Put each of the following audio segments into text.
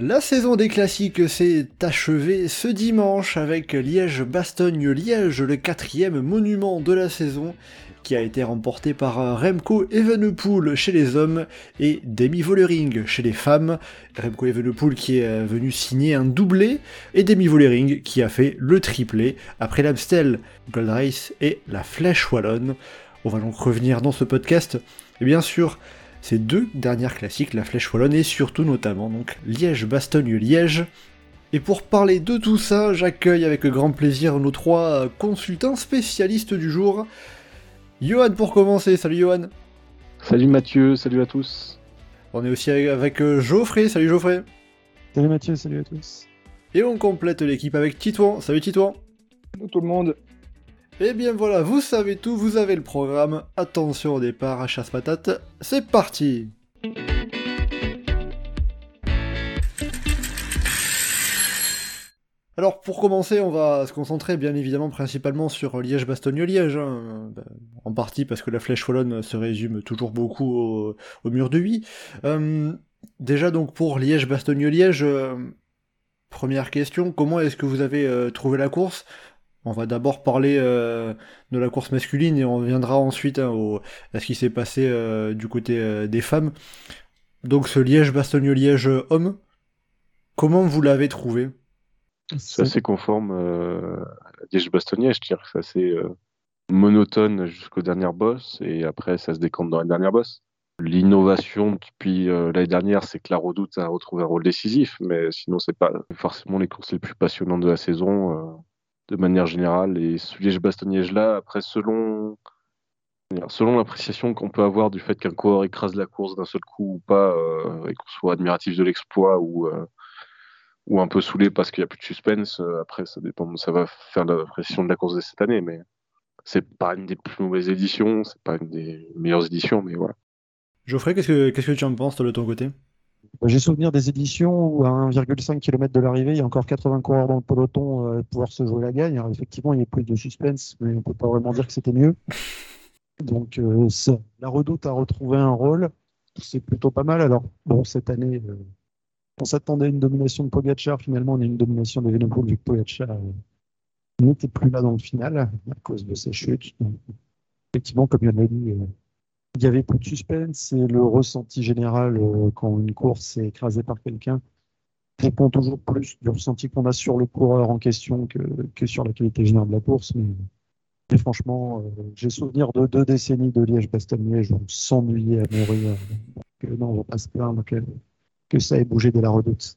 La saison des classiques s'est achevée ce dimanche avec Liège-Bastogne-Liège, le quatrième monument de la saison, qui a été remporté par Remco Evenepoel chez les hommes et Demi Vollering chez les femmes. Remco Evenepoel qui est venu signer un doublé et Demi Vollering qui a fait le triplé après l'Amstel Gold Race et la Flèche Wallonne. On va donc revenir dans ce podcast, et bien sûr, ces deux dernières classiques, la Flèche Wallonne et surtout notamment donc Liège-Bastogne-Liège. Et pour parler de tout ça, j'accueille avec grand plaisir nos trois consultants spécialistes du jour. Johan pour commencer, salut Johan. Salut Mathieu, salut à tous. On est aussi avec Geoffrey, salut Geoffrey. Salut Mathieu, salut à tous. Et on complète l'équipe avec Titouan, salut Titouan. Salut tout le monde. Et bien voilà, vous savez tout, vous avez le programme. Attention au départ à chasse patate, c'est parti Alors pour commencer, on va se concentrer bien évidemment principalement sur Liège-Bastogne-Liège, hein. en partie parce que la flèche wallonne se résume toujours beaucoup au, au mur de Huy. Euh, déjà donc pour Liège-Bastogne-Liège, euh, première question, comment est-ce que vous avez euh, trouvé la course? On va d'abord parler euh, de la course masculine et on reviendra ensuite hein, à ce qui s'est passé euh, du côté euh, des femmes. Donc ce Liège-Bastogne-Liège homme, comment vous l'avez trouvé? C'est assez conforme à Liège-Bastogne, je dirais que c'est assez monotone jusqu'au dernier boss et après ça se décompte dans les dernières bosses. L'innovation depuis l'année dernière, c'est que la Redoute a retrouvé un rôle décisif, mais sinon c'est pas forcément les courses les plus passionnantes de la saison de manière générale. Et ce Liège-Bastogne-Liège-là, après, selon, selon l'appréciation qu'on peut avoir du fait qu'un coureur écrase la course d'un seul coup ou pas, euh, et qu'on soit admiratif de l'exploit ou, euh, ou un peu saoulé parce qu'il n'y a plus de suspense, euh, après, ça dépend, ça va faire l'appréciation de la course de cette année, mais c'est pas une des plus mauvaises éditions, c'est pas une des meilleures éditions, mais voilà. Geoffrey, qu'est-ce que, qu'est-ce que tu en penses, de ton côté? J'ai souvenir des éditions où à 1,5 km de l'arrivée, il y a encore 80 coureurs dans le peloton euh, pouvoir se jouer la gagne. Alors, effectivement, il y a plus de suspense, mais on peut pas vraiment dire que c'était mieux. Donc, euh, la Redoute a retrouvé un rôle. C'est plutôt pas mal. Alors, bon, cette année, euh, on s'attendait à une domination de Pogacar. Finalement, on a une domination de Venepool vu que n'était plus là dans le final à cause de sa chute. Donc, effectivement, comme il l'a dit, il y avait plus de suspense et le ressenti général euh, quand une course est écrasée par quelqu'un dépend toujours plus du ressenti qu'on a sur le coureur en question que, sur la qualité générale de la course. Mais, franchement, euh, j'ai souvenir de deux décennies de Liège-Bastogne-Liège où on s'ennuyait à mourir. Donc, non, on va pas se plaindre que, que ça ait bougé dès la redoute.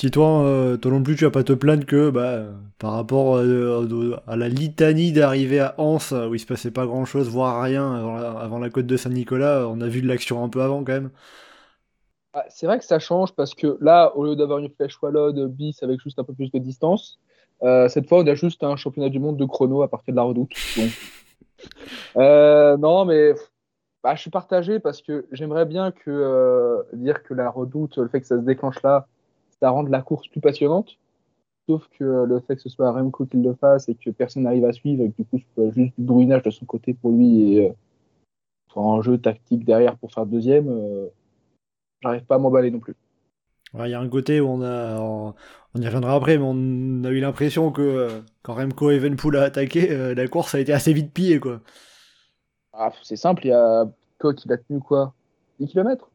Si toi, euh, toi non plus, tu vas pas te plaindre que bah, par rapport euh, à la litanie d'arriver à Anse, où il se passait pas grand chose, voire rien avant la, côte de Saint-Nicolas, on a vu de l'action un peu avant quand même. Ah, c'est vrai que ça change parce que là, au lieu d'avoir une flèche wallonne bis avec juste un peu plus de distance, euh, cette fois on a juste un championnat du monde de chrono à partir de la redoute. non, mais bah, je suis partagé parce que j'aimerais bien que dire que la redoute, le fait que ça se déclenche là, ça rend la course plus passionnante. Sauf que le fait que ce soit Remco qui le fasse et que personne n'arrive à suivre, et que du coup, soit juste du bruinage de son côté pour lui et euh, soit un jeu tactique derrière pour faire deuxième, euh, j'arrive pas à m'emballer non plus. Il y a un côté où on a, on, y reviendra après, mais on a eu l'impression que euh, quand Remco Evenpool a attaqué, la course a été assez vite pillée, quoi. Ah, c'est simple, il y a Koch qui l'a tenu quoi? 10 km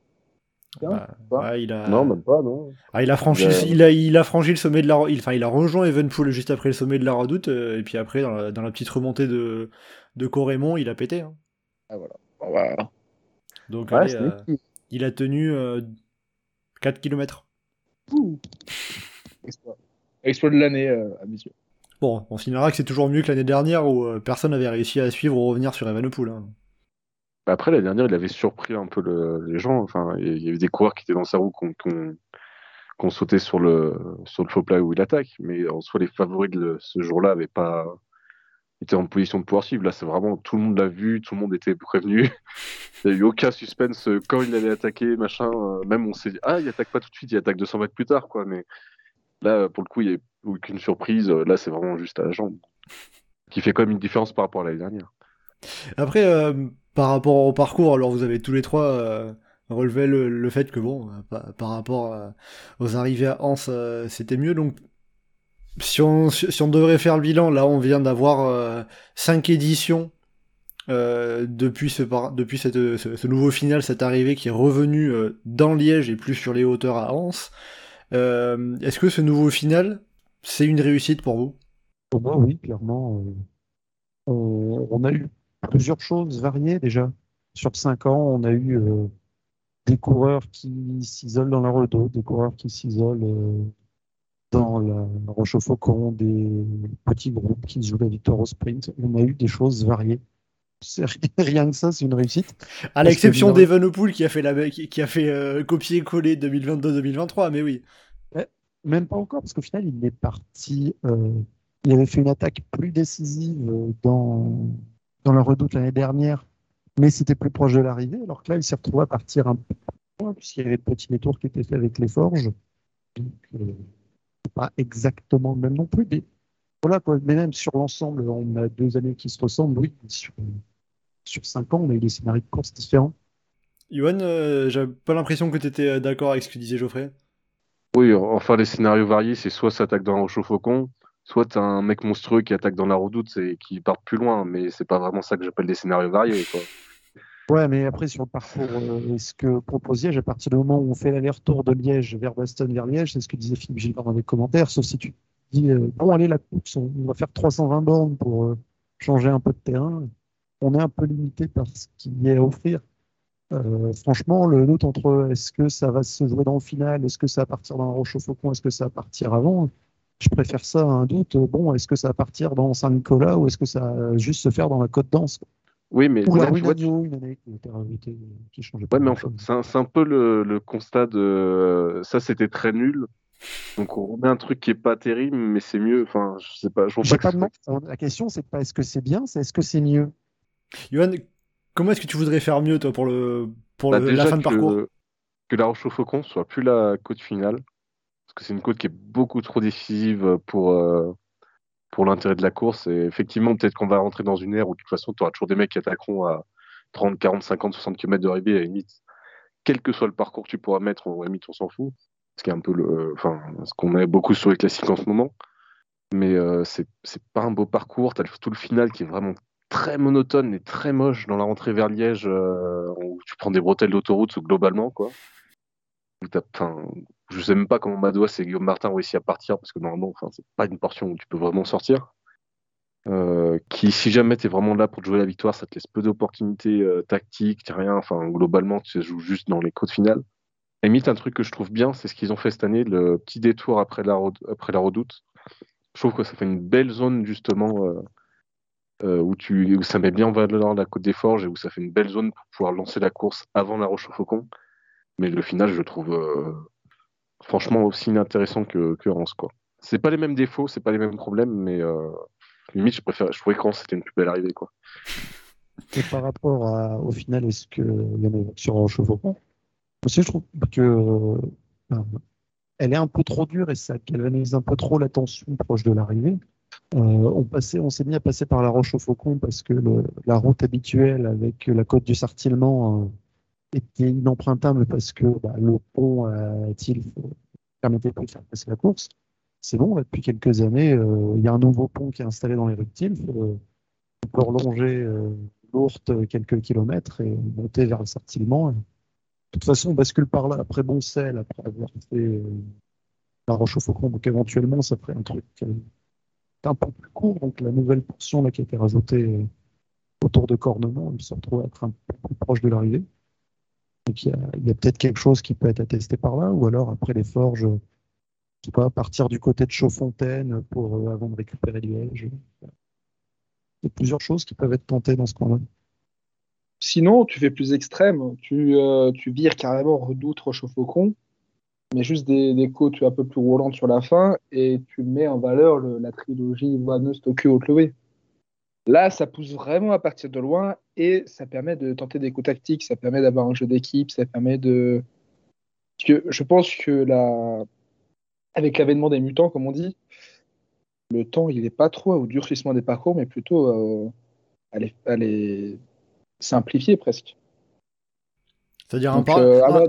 bah, il a... Non, même pas, non. Ah, il, a franchi, il, a, il a franchi le sommet de la... Il, enfin, il a rejoint Evenpool juste après le sommet de la Redoute, euh, et puis après, dans la, dans la, petite remontée de, de Corémont, il a pété. Hein. Ah, voilà. voilà. Donc, allez, euh, il a tenu euh, 4 km. Exploit. Exploit de l'année, euh, à mes yeux. Bon, on signalera que c'est toujours mieux que l'année dernière où personne n'avait réussi à suivre ou revenir sur Evenepoel. Hein. Bah, après, la dernière, il avait surpris un peu le, les gens. Enfin, il y avait des coureurs qui étaient dans sa roue qu'on qu sautait sur le, sur le faux plat où il attaque. Mais en soi, les favoris de ce jour-là n'avaient pas, était en position de pouvoir suivre. Là, c'est vraiment tout le monde l'a vu, tout le monde était prévenu. il n'y a eu aucun suspense euh, quand il allait attaquer, machin. euh, même on s'est dit, ah, il attaque pas tout de suite, il attaque 200 mètres plus tard, quoi. Mais là, pour le coup, il n'y a eu aucune surprise. Là, c'est vraiment juste à la jambe. Qui fait quand même une différence par rapport à l'année dernière. Après, euh, par rapport au parcours, alors vous avez tous les trois euh, relevé le, le fait que bon, euh, par, rapport aux arrivées à Anse, c'était mieux. Donc, si on, si on devrait faire le bilan, là, on vient d'avoir euh, cinq éditions depuis, ce, depuis cette, ce, ce nouveau final, cette arrivée qui est revenu euh, dans Liège et plus sur les hauteurs à Anse. Est-ce que ce nouveau final, c'est une réussite pour vous? Pour moi, oui, clairement. on a eu plusieurs choses variées déjà. Sur cinq ans, on a eu euh, des coureurs qui s'isolent dans la redoute, des coureurs qui s'isolent euh, dans la Roche au Faucon, des petits groupes qui jouent la victoire au sprint. On a eu des choses variées. Rien que ça, c'est une réussite. À l'exception d'Evenepoel qui a fait, la, qui, a fait euh, copier-coller 2022-2023, mais oui. Même pas encore, parce qu'au final, il est parti. euh, il avait fait une attaque plus décisive euh, dans, dans la redoute l'année dernière, mais c'était plus proche de l'arrivée. Alors que là, il s'est retrouvé à partir un peu plus loin, puisqu'il y avait le petit détour qui était fait avec les forges. Donc, euh, pas exactement le même non plus. Mais voilà, quoi. Mais même sur l'ensemble, on a deux années qui se ressemblent. Oui, sur, sur cinq ans, on a eu des scénarios de course différents. Yoann, euh, j'ai pas l'impression que tu étais d'accord avec ce que disait Geoffrey. Oui, enfin, les scénarios variés, c'est soit ça attaque dans la roche au faucon, soit t'as un mec monstrueux qui attaque dans la redoute et qui part plus loin, mais c'est pas vraiment ça que j'appelle des scénarios variés, quoi. Ouais, mais après, sur le parcours, euh, ce que propose Liège, à partir du moment où on fait l'aller-retour de Liège vers Bastogne vers Liège, c'est ce que disait Philippe Gilbert dans les commentaires, sauf si tu dis, euh, bon, allez, la course, on va faire 320 bornes pour euh, changer un peu de terrain. On est un peu limité par ce qu'il y a à offrir. Franchement, le doute entre est-ce que ça va se jouer dans le final, est-ce que ça va partir dans la Roche au est-ce que ça va partir avant, je préfère ça à un doute. Bon, est-ce que ça va partir dans Saint-Nicolas ou est-ce que ça va juste se faire dans la Côte d'Anse? Oui, mais ou là, la tu vois, tu- Ruinagno, une année qui était rajoutée, euh, qui changeait pas Ouais, mais enfin, c'est un, peu le, le constat de euh, ça, c'était très nul. Donc on remet un truc qui est pas terrible, mais c'est mieux. Enfin, je sais pas. Je vois pas pas que demandé- La question, c'est pas est-ce que c'est bien, c'est est-ce que c'est mieux? Yoann, comment est-ce que tu voudrais faire mieux, toi, pour, le, pour Bah, le- déjà la fin de parcours? que la Roche au Faucon soit plus la côte finale, c'est une côte qui est beaucoup trop décisive pour, euh, pour l'intérêt de la course. Et effectivement, peut-être qu'on va rentrer dans une ère où de toute façon, tu auras toujours des mecs qui attaqueront à 30, 40, 50, 60 km de arrivée, à la limite. Quel que soit le parcours que tu pourras mettre, limite, on s'en fout. Ce qui est un peu le, enfin, ce qu'on a beaucoup sur les classiques en ce moment. Mais euh, c'est pas un beau parcours. Tu as tout le final qui est vraiment très monotone et très moche dans la rentrée vers Liège, euh, où tu prends des bretelles d'autoroute globalement, quoi. Où t'as- je sais même pas comment Madouas et Guillaume Martin ont réussi à partir, parce que normalement, enfin, c'est pas une portion où tu peux vraiment sortir. Euh, qui, si jamais tu es vraiment là pour jouer la victoire, ça te laisse peu d'opportunités euh, tactiques, t'as rien. Enfin, globalement, tu joues juste dans les côtes finales. Et limite, un truc que je trouve bien, c'est ce qu'ils ont fait cette année, le petit détour après la, redoute. Je trouve que ça fait une belle zone, justement, euh, où, tu, où ça met bien en valeur la côte des Forges et où ça fait une belle zone pour pouvoir lancer la course avant la Roche au Faucon. Mais le final, je trouve euh, franchement aussi inintéressant que, que Reims, quoi. C'est pas les mêmes défauts, c'est pas les mêmes problèmes, mais euh, limite, je préfère, je trouvais que Reims c'était une plus belle arrivée, quoi. Et par rapport au final, est-ce que il y en a sur Faucon Aussi, je trouve que euh, elle est un peu trop dure et ça galvanise un peu trop l'attention proche de l'arrivée. Euh, on passait, on s'est mis à passer par la Roche au Faucon parce que la route habituelle avec la côte du Sartillement était inempruntable parce que bah, le pont à Tilf ne permettait de faire passer la course? C'est bon, depuis quelques années, euh, il y a un nouveau pont qui est installé dans les rues euh, on peut relonger euh, l'Ourthe quelques kilomètres et monter vers le Sartillement. De toute façon, on bascule par là après Boncel, après avoir fait la Roche au Faucon. Donc éventuellement, ça ferait un truc un peu plus court. Donc la nouvelle portion qui a été rajoutée autour de Cornement, elle se retrouve à être un peu plus proche de l'arrivée. Donc il y a, peut-être quelque chose qui peut être attesté par là, ou alors après les forges, je sais pas, partir du côté de Chaudfontaine pour euh, avant de récupérer Liège. Il y a plusieurs choses qui peuvent être tentées dans ce coin-là. Sinon, tu fais plus extrême. Tu, euh, tu vires carrément Redoute, Roche au Faucon, mais juste des, des côtes un peu plus roulantes sur la fin et tu mets en valeur le- la trilogie Vanneuse, Tokyo, Chloé. Là, ça pousse vraiment à partir de loin et ça permet de tenter des coups tactiques, ça permet d'avoir un jeu d'équipe, ça permet de. Parce que je pense que la... avec l'avènement des mutants, comme on dit, le temps, il n'est pas trop au durcissement des parcours, mais plutôt euh, à, les... à, les, simplifier presque. C'est-à-dire un euh, ah.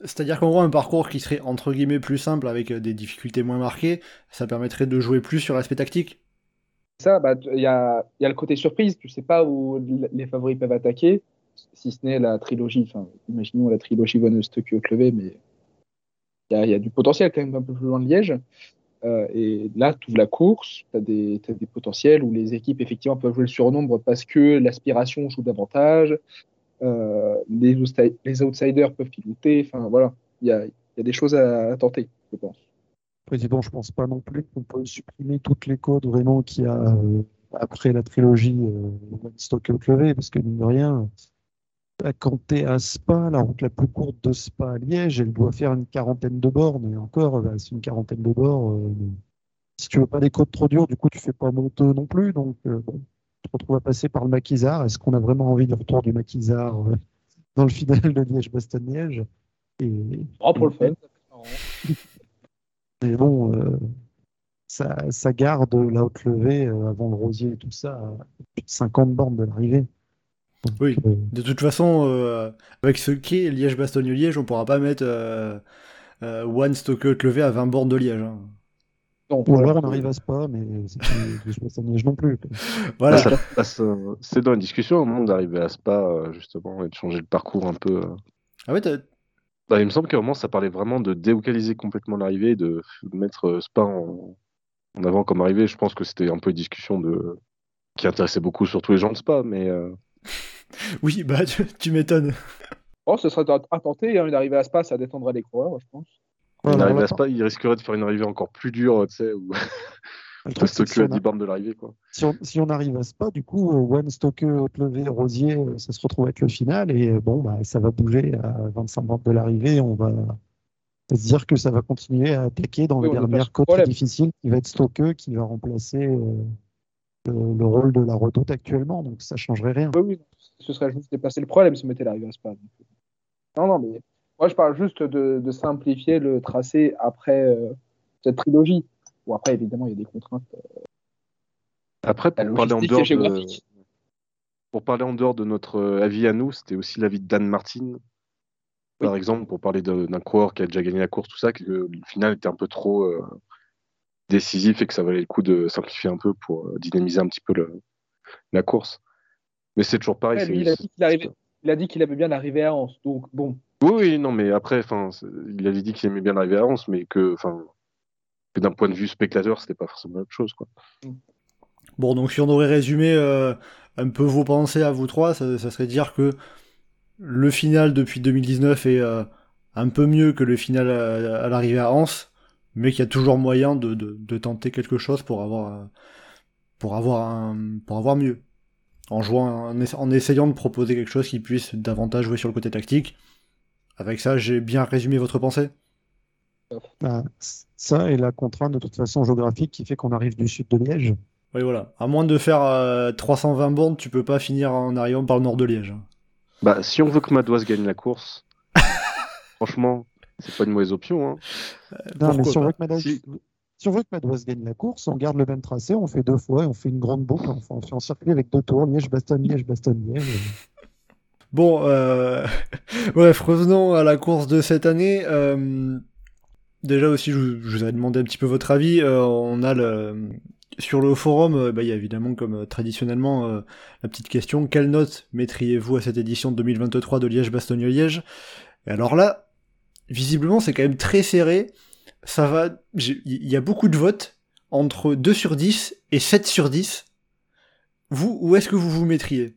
C'est-à-dire qu'en gros, un parcours qui serait entre guillemets plus simple avec des difficultés moins marquées, ça permettrait de jouer plus sur l'aspect tactique ça, il bah, y, a, y, a, le côté surprise. Tu sais pas où les favoris peuvent attaquer, si ce n'est la trilogie. Enfin, imaginons la trilogie Von Tokyo Clevé, mais il y a, du potentiel quand même un peu plus loin de Liège. Euh, et là, tu ouvres la course, tu as, des potentiels où les équipes effectivement peuvent jouer le surnombre parce que l'aspiration joue davantage. Euh, les, outsiders peuvent piloter. Enfin, voilà, il y a, des choses à tenter, je pense. Président, je pense pas non plus qu'on peut supprimer toutes les codes vraiment qu'il y a euh, après la trilogie euh, Stock Clevé, parce que mine de rien, quand tu es à Spa, la route la plus courte de Spa à Liège, elle doit faire une quarantaine de bornes, et encore, bah, c'est une quarantaine de bornes. Euh, si tu veux pas des codes trop durs, du coup, tu fais pas moto non plus, donc euh, bon, tu te retrouves à passer par le maquisard. Est-ce qu'on a vraiment envie de retour du maquisard euh, dans le final de Liège-Bastogne-Liège? Et... Oh, pour le fun. Mais bon, euh, ça, ça, garde la haute levée euh, avant le rosier et tout ça, plus de 50 bornes de l'arrivée. Oui, euh, de toute façon, euh, avec ce qu'est Liège-Bastogne-Liège, on pourra pas mettre euh, One Stock haute levée à 20 bornes de Liège. Hein. Non, Ou alors on arrive à Spa, mais Liège-Bastogne-Liège non plus. Voilà. C'est dans la discussion au monde d'arriver à Spa, justement, et de changer le parcours un peu. Ah ouais, bah, il me semble qu'à un moment, ça parlait vraiment de délocaliser complètement l'arrivée, de mettre euh, Spa en, en, avant comme arrivée. Je pense que c'était un peu une discussion de... qui intéressait beaucoup surtout les gens de Spa, mais. Euh... oui, bah, tu, tu m'étonnes. Oh, ce serait à tenter, hein, une arrivée à Spa, ça détendrait les coureurs, je pense. Une arrivée à Spa, il risquerait de faire une arrivée encore plus dure, tu sais, ou... Stocker à 10 bornes de l'arrivée. Quoi. Si, on, si on arrive à Spa, du coup, euh, One Stocker, Haute Levée, Rosier, euh, ça se retrouve avec le final et euh, bon, bah, ça va bouger à 25 bornes de l'arrivée. On va se dire que ça va continuer à attaquer dans oui, les dernières côtes difficiles qui va être Stocker qui va remplacer euh, le, le, rôle de la redoute actuellement. Donc ça changerait rien. Oui, oui, ce serait juste dépasser le problème si on mettait l'arrivée à Spa. Non, non, mais moi je parle juste de, de simplifier le tracé après euh, cette trilogie. Bon, après, évidemment, il y a des contraintes. Euh, après, pour parler, en dehors de... pour parler en dehors de notre euh, avis à nous, c'était aussi l'avis de Dan Martin, par oui. exemple, pour parler d'un coureur qui a déjà gagné la course, tout ça, que le final était un peu trop euh, décisif et que ça valait le coup de simplifier un peu pour euh, dynamiser un petit peu le, la course. Mais c'est toujours pareil. Ouais, il, a dit qu'il aimait bien l'arrivée à Anse, donc bon. Oui, oui, non, mais après, il avait dit qu'il aimait bien l'arrivée à Anse, mais que d'un point de vue spectateur, c'était pas forcément la même chose. Quoi. Bon, donc si on aurait résumé euh, un peu vos pensées à vous trois, ça, serait dire que le final depuis 2019 est euh, un peu mieux que le final à, l'arrivée à Anse, mais qu'il y a toujours moyen de, tenter quelque chose pour avoir, mieux. En essayant de proposer quelque chose qui puisse davantage jouer sur le côté tactique. Avec ça, j'ai bien résumé votre pensée bah, ça et la contrainte de toute façon géographique qui fait qu'on arrive du sud de Liège. Oui, voilà. À moins de faire euh, 320 bornes, tu peux pas finir en arrivant par le nord de Liège. Bah, si on veut que Madoise gagne la course, franchement, c'est pas une mauvaise option. Hein. non, mais si on, Madoise... si... si on, veut que Madoise gagne la course, on garde le même tracé, on fait deux fois, et on fait une grande boucle, on fait, on fait un circuit avec deux tours, Liège-Bastogne, Liège-Bastogne-Liège. Bon, euh... bref, revenons à la course de cette année. Euh déjà aussi, je, je, vous avais demandé un petit peu votre avis. Euh, on a le, sur le forum, euh, bah, il y a évidemment, comme euh, traditionnellement, la petite question quelle note mettriez-vous à cette édition 2023 de Liège-Bastogne-Liège Et alors là, visiblement, c'est quand même très serré. Ça va. Il y a beaucoup de votes entre 2 sur 10 et 7 sur 10. Vous, où est-ce que vous vous mettriez?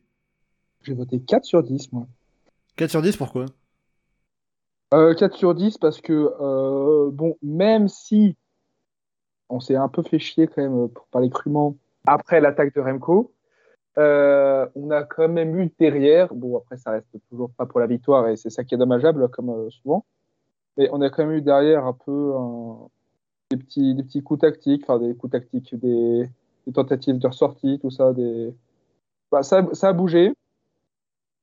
J'ai voté 4 sur 10, moi. 4 sur 10, pourquoi? Euh, 4 sur 10 parce que, euh, bon, même si on s'est un peu fait chier quand même, pour parler crûment, après l'attaque de Remco, euh, on a quand même eu derrière, bon après ça reste toujours pas pour la victoire et c'est ça qui est dommageable comme euh, souvent, mais on a quand même eu derrière un peu des, petits, des petits coups tactiques, enfin des coups tactiques, des, tentatives de ressortie, tout ça, des, bah, ça, ça, a bougé.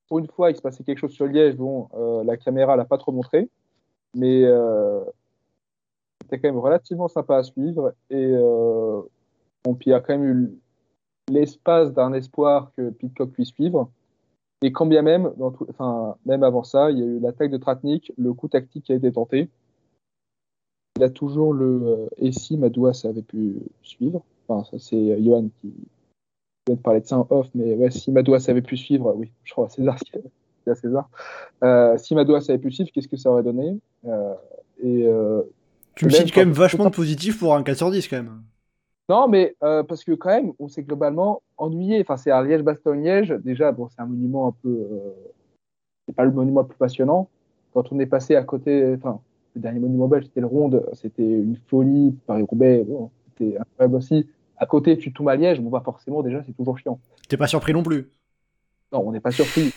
Pour une fois, il se passait quelque chose sur Liège. Bon, euh, la caméra l'a pas trop montré, mais euh, c'était quand même relativement sympa à suivre. Et euh, puis il y a quand même eu l'espace d'un espoir que Pitcock puisse suivre. Et quand bien même, enfin, même avant ça, il y a eu l'attaque de Tratnik, le coup tactique qui a été tenté. Il a toujours le euh, et si Madouas avait pu suivre. Enfin, ça c'est Johan qui de parler de ça en off, mais ouais, si Madouas avait pu suivre, oui, je crois à César, c'est à César. Euh, si avait pu suivre, qu'est-ce que ça aurait donné? Euh, et, euh, Tu me cites quand même vachement de positif pour un 4 sur 10 quand même. Non, mais euh, parce que quand même, on s'est globalement ennuyé. Enfin, c'est à Liège-Bastogne-Liège. Déjà, bon, c'est un monument un peu. Euh, c'est pas le monument le plus passionnant. Quand on est passé à côté, enfin, le dernier monument belge, c'était le Ronde. C'était une folie. Paris-Roubaix, bon, c'était incroyable aussi. À côté, tu tombes à Liège. Bon, bah, forcément, déjà, c'est toujours chiant. T'es pas surpris non plus. Non, on n'est pas surpris.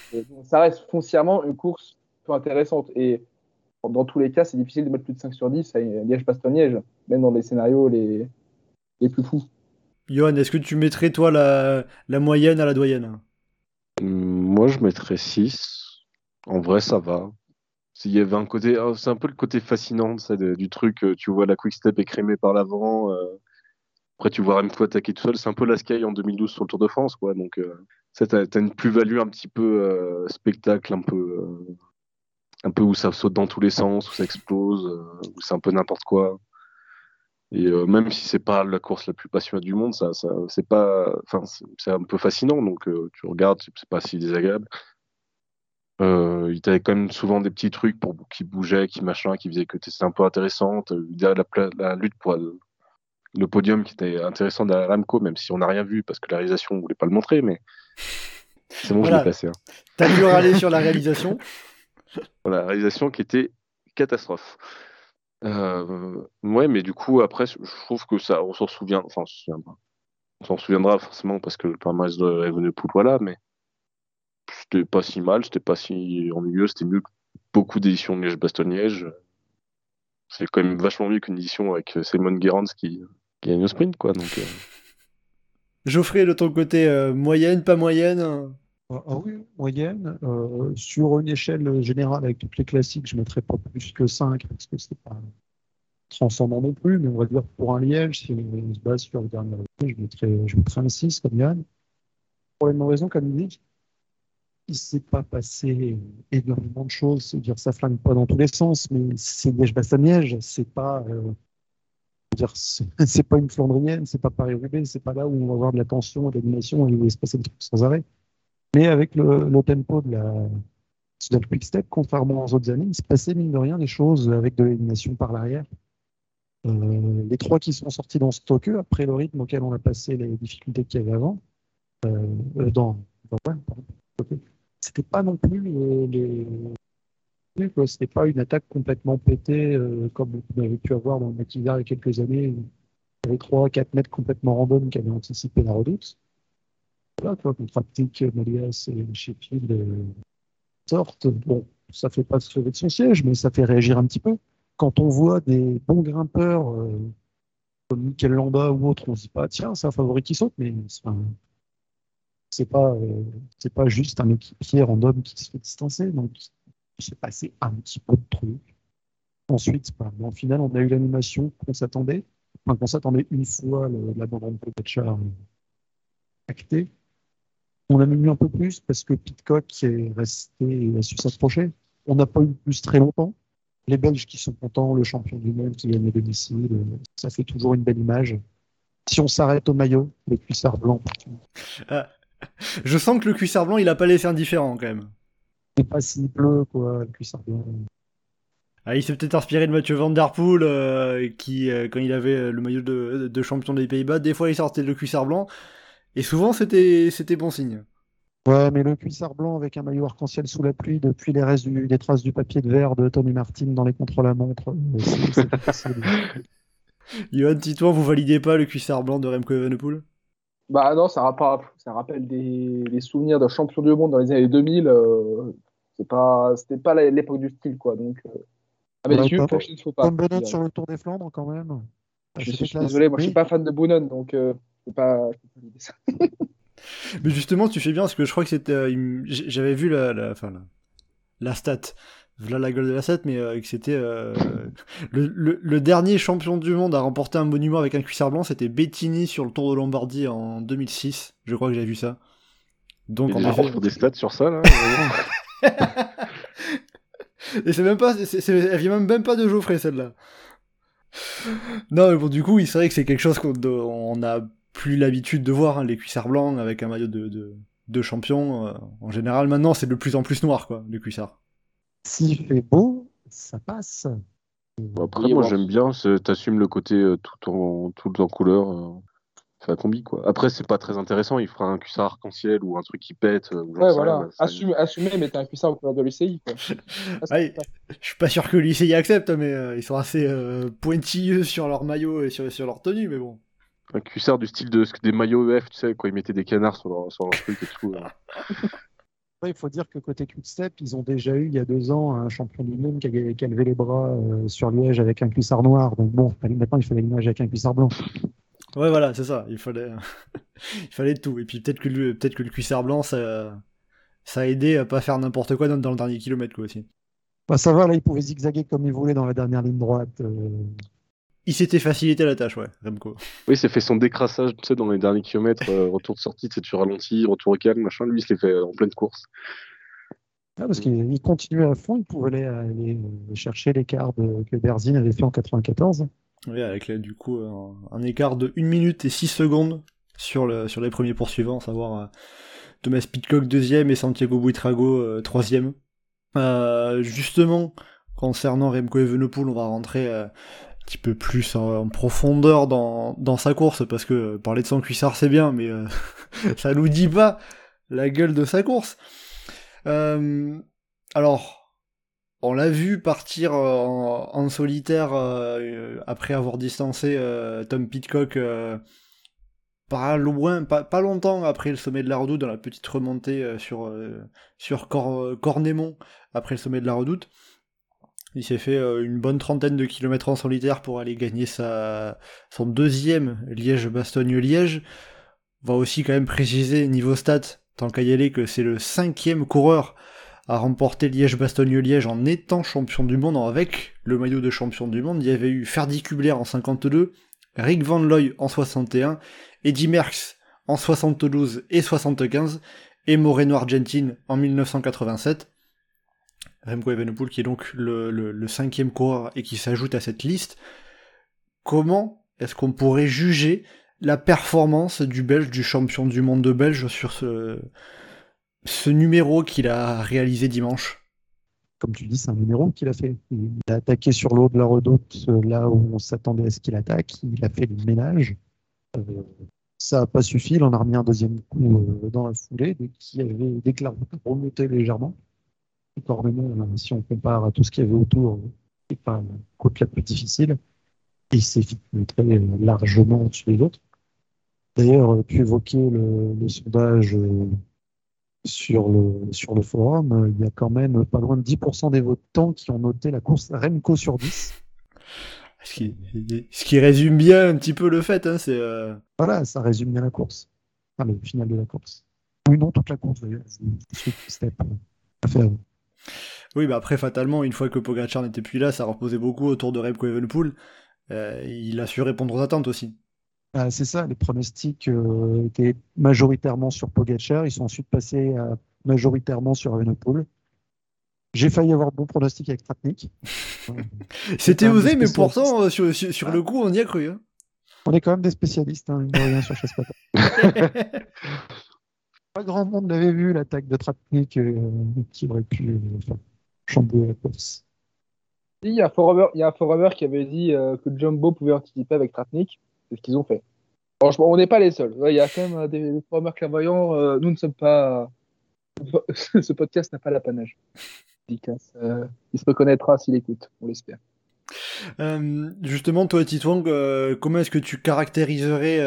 Ça reste foncièrement une course peu intéressante. Et dans tous les cas, c'est difficile de mettre plus de 5 sur 10 à Liège-Bastogne-Liège, même dans les scénarios les les plus fous. Johan, est-ce que tu mettrais toi la, la moyenne à la doyenne? Moi, je mettrais 6. En vrai, ça va. S'il y avait un côté, oh, c'est un peu le côté fascinant ça, de, du truc. euh, Tu vois la quick step écrémée par l'avant. euh, après, tu vois Remco attaquer tout seul. C'est un peu la Sky en 2012 sur le Tour de France, quoi. Donc, euh, ça, t'as, une plus-value un petit peu euh, spectacle, un peu, euh, un peu où ça saute dans tous les sens, où ça explose, où c'est un peu n'importe quoi. Et même si c'est pas la course la plus passionnante du monde, ça, ça c'est pas, enfin, c'est, un peu fascinant. Donc, tu regardes, c'est, c'est pas si désagréable. Euh, il t'avait quand même souvent des petits trucs pour, qui bougeaient, qui machin, qui faisaient que c'était un peu intéressant. La, la lutte pour le, podium qui était intéressant derrière Ramco, même si on n'a rien vu parce que la réalisation ne voulait pas le montrer, mais c'est bon, Voilà. je l'ai placé. hein. T'as dû râler sur la réalisation? Voilà, la réalisation qui était catastrophe. Euh, ouais, mais du coup, après, je trouve que ça, on s'en souvient, enfin, on s'en. On souviendra forcément parce que le palmarès de Evenepoel, voilà, mais c'était pas si mal, c'était pas si ennuyeux, c'était mieux que beaucoup d'éditions de Liège-Bastogne-Liège. C'est quand même vachement mieux qu'une édition avec Simon Gerrans qui, qui gagne au sprint, quoi. Donc, euh, Geoffrey, de ton côté, euh, moyenne, pas moyenne Ah ah oui, moyenne. Euh, sur une échelle générale avec toutes les classiques, je ne mettrais pas plus que 5 parce que c'est pas transcendant non plus, mais on va dire pour un Liège, si on se base sur le dernier je mettrais, je mettrais un 6 comme Yann. Pour la même raison, comme il dit, il ne s'est pas passé énormément de choses, c'est-à-dire ça flingue pas dans tous les sens, mais c'est Liège-Bastogne-Liège, c'est pas, euh, c'est pas une Flandrienne, c'est pas Paris-Roubaix, c'est pas là où on va avoir de la tension, de l'animation et où il va se passer des trucs sans arrêt. Mais avec le, tempo de la, quick step, contrairement aux autres années, il se passait mine de rien des choses avec de l'animation par l'arrière. Euh, les trois qui sont sortis dans ce toque, après le rythme auquel on a passé les difficultés qu'il y avait avant, euh, euh, dans, c'était pas non plus les, les- quoi, c'était pas une attaque complètement pétée euh, comme on avait pu avoir dans le Maquillard il y a quelques années, avait 3-4 mètres complètement random qui avaient anticipé la redoute. Voilà, quoi, contre Aptic, Melias et Sheffield euh, sortent. Bon, ça fait pas se lever de son siège, mais ça fait réagir un petit peu. Quand on voit des bons grimpeurs euh, comme Mikel Landa ou autres, on se dit pas, tiens, c'est un favori qui saute, mais c'est un- c'est pas, euh, pas juste un équipier random qui se fait distancer. Il s'est passé un petit peu de. Ensuite, bah, en finale, on a eu l'animation qu'on s'attendait. Enfin, qu'on s'attendait une fois le- l'abandon de Pogacar euh, acté. On a même eu un peu plus parce que Pitcock est resté et a su s'approcher. On n'a pas eu plus très longtemps. Les Belges qui sont contents, le champion du monde qui gagne à domicile, euh, ça fait toujours une belle image. Si on s'arrête au maillot, les cuissards blancs, Je sens que le cuissard blanc, il a pas laissé indifférent quand même. Pas si bleu, quoi, le cuissard blanc. Ah, il s'est peut-être inspiré de Mathieu Van Der Poel, euh, qui, euh, quand il avait euh, le maillot de, de champion des Pays-Bas, des fois il sortait le cuissard blanc, et souvent c'était c'était bon signe. Ouais, mais le cuissard blanc avec un maillot arc-en-ciel sous la pluie, depuis les restes du, des traces du papier de verre de Tony Martin dans les contre-la-montre, c'est difficile. Johan Titouan, vous validez pas le cuissard blanc de Remco Evenepoel? Bah non, ça rappelle, ça rappelle des, des souvenirs de champion du monde dans les années 2000. euh, c'est pas, c'était pas l'époque du style, quoi. Donc, euh, ah, mais Ouais, fois pas. Comme Bennett sur le Tour des Flandres, quand même. Je suis, je suis classe. désolé, moi je suis pas fan de Boonen, donc euh, je peux pas, je peux pas valider ça. Mais justement, tu fais bien parce que je crois que c'était. euh, J'avais vu la, la, enfin, la, la stat. Voilà la gueule de la stat, mais euh, que c'était. euh, le, le, le dernier champion du monde à remporter un monument avec un cuissard blanc, c'était Bettini sur le Tour de Lombardie en 2006. Je crois que j'ai vu ça. Donc, en des stats sur ça, là. Et c'est même pas, c'est, c'est- elle vient même, même pas de Geoffrey celle-là. Non, mais bon, du coup, il c'est vrai que c'est quelque chose qu'on on a plus l'habitude de voir, hein, les cuissards blancs avec un maillot de, de, de champion. euh, en général, maintenant, c'est de plus en plus noir, quoi, les cuissards. S'il fait beau, ça passe. Après, Oui, moi, bon. j'aime bien, c'est- t'assumes le côté euh, tout en, tout en couleur. euh, C'est la combi, quoi. Après, c'est pas très intéressant. Il fera un cuissard arc-en-ciel ou un truc qui pète. euh, ou Ouais, voilà. rien, ça- Assume, assumer, mais t'as un cuissard au couleur de l'UCI, quoi. Ah. Je suis pas sûr que l'UCI accepte, mais euh, ils sont assez euh, pointilleux sur leur maillot et sur, sur leur tenue, mais bon. Un cuissard du style de, des maillots EF, tu sais, quand ils mettaient des canards sur leur, sur leur truc et tout. euh. Après, il faut dire que côté Quickstep, ils ont déjà eu il y a deux ans un champion du monde qui a, qui a levé les bras euh, sur Liège avec un cuissard noir. Donc bon, maintenant il fallait l'image avec un cuissard blanc. Ouais, voilà, c'est ça. Il fallait, il fallait tout. Et puis peut-être que le, peut-être que le cuissard blanc, ça, ça a aidé à pas faire n'importe quoi dans, dans le dernier kilomètre, quoi, aussi. Bah, ça va, là, il pouvait zigzaguer comme il voulait dans la dernière ligne droite. euh. Il s'était facilité la tâche, ouais, Remco. Oui, c'est fait son décrassage, tu sais, dans les derniers kilomètres, euh, retour de sortie, tu sais, tu ralentis, retour au calme, machin. Lui, il se l'est fait en pleine course. Ah, parce qu'il il continuait à fond, il pouvait aller, aller, euh, chercher l'écart que Berzin avait fait en 94. Oui, avec là, du coup un, un écart de 1 minute et 6 secondes sur, le, sur les premiers poursuivants, à savoir euh, Thomas Pitcock deuxième et Santiago Buitrago euh, troisième. Euh, justement, concernant Remco Evenepoel, on va rentrer euh, un petit peu plus en, en profondeur dans, dans sa course, parce que euh, parler de son cuissard c'est bien, mais euh, ça nous dit pas la gueule de sa course. Euh, alors, on l'a vu partir euh, en, solitaire euh, après avoir distancé euh, Tom Pitcock pas loin, pas, longtemps après le sommet de la Redoute, dans la petite remontée sur, sur Cor- Cornémont après le sommet de la Redoute. Il s'est fait une bonne trentaine de kilomètres en solitaire pour aller gagner sa, son deuxième Liège-Bastogne-Liège. On va aussi quand même préciser niveau stats, tant qu'à y aller, que c'est le cinquième coureur à remporter Liège-Bastogne-Liège en étant champion du monde avec le maillot de champion du monde. Il y avait eu Ferdi Kubler en 52, Rick Van Looy en 61, Eddie Merckx en 72 et 75, et Moreno Argentine en 1987. Remco Evenepoel qui est donc le, le- le cinquième coureur et qui s'ajoute à cette liste. Comment est-ce qu'on pourrait juger la performance du Belge, du champion du monde de Belge sur ce, ce numéro qu'il a réalisé dimanche Comme tu dis, c'est un numéro qu'il a fait. Il a attaqué sur l'eau de la redoute, euh, là où on s'attendait à ce qu'il attaque. Il a fait le ménage. Euh, ça n'a pas suffi. Il en a remis un deuxième coup euh, dans la foulée, dès qu'il avait route remontait légèrement. Euh, si on compare à tout ce qu'il y avait autour, c'est pas la côte la plus difficile. Il s'est euh, largement au-dessus des autres. D'ailleurs, tu évoquais le, sondage sur le, sur le forum. euh, Il y a quand même pas loin de 10% des votants qui ont noté la course Remco sur 10. ce qui, ce qui résume bien un petit peu le fait, hein, c'est... euh, Voilà, ça résume bien la course. Enfin, le final de la course. Oui, non, toute la course d'ailleurs. Step euh, à faire. Oui, bah après, fatalement, une fois que Pogacar n'était plus là, ça reposait beaucoup autour de Remco Evenepoel. Euh, il a su répondre aux attentes aussi. Ah, c'est ça, les pronostics euh, étaient majoritairement sur Pogacar. Ils sont ensuite passés à majoritairement sur Evenepoel. J'ai failli avoir de bons pronostics avec Tratnik. C'était osé, mais pourtant, euh, sur, sur, sur le coup, on y a cru. Hein. On est quand même des spécialistes, hein, rien, sur chasse. Pas grand monde l'avait vu, l'attaque de Tratnik, euh, qui aurait pu euh, enfin, chambouler la course. Il y a un forumer, il y a un forumer qui avait dit euh, que Jumbo pouvait anticiper avec Tratnik. C'est ce qu'ils ont fait. Franchement, on n'est pas les seuls. Ouais, Il y a quand même euh, des, des clairvoyants. euh, nous ne sommes pas. Ce podcast n'a pas l'apanage. Dédicace, euh, il se reconnaîtra s'il écoute, on l'espère. Euh, justement, toi, Titouan, comment est-ce que tu caractériserais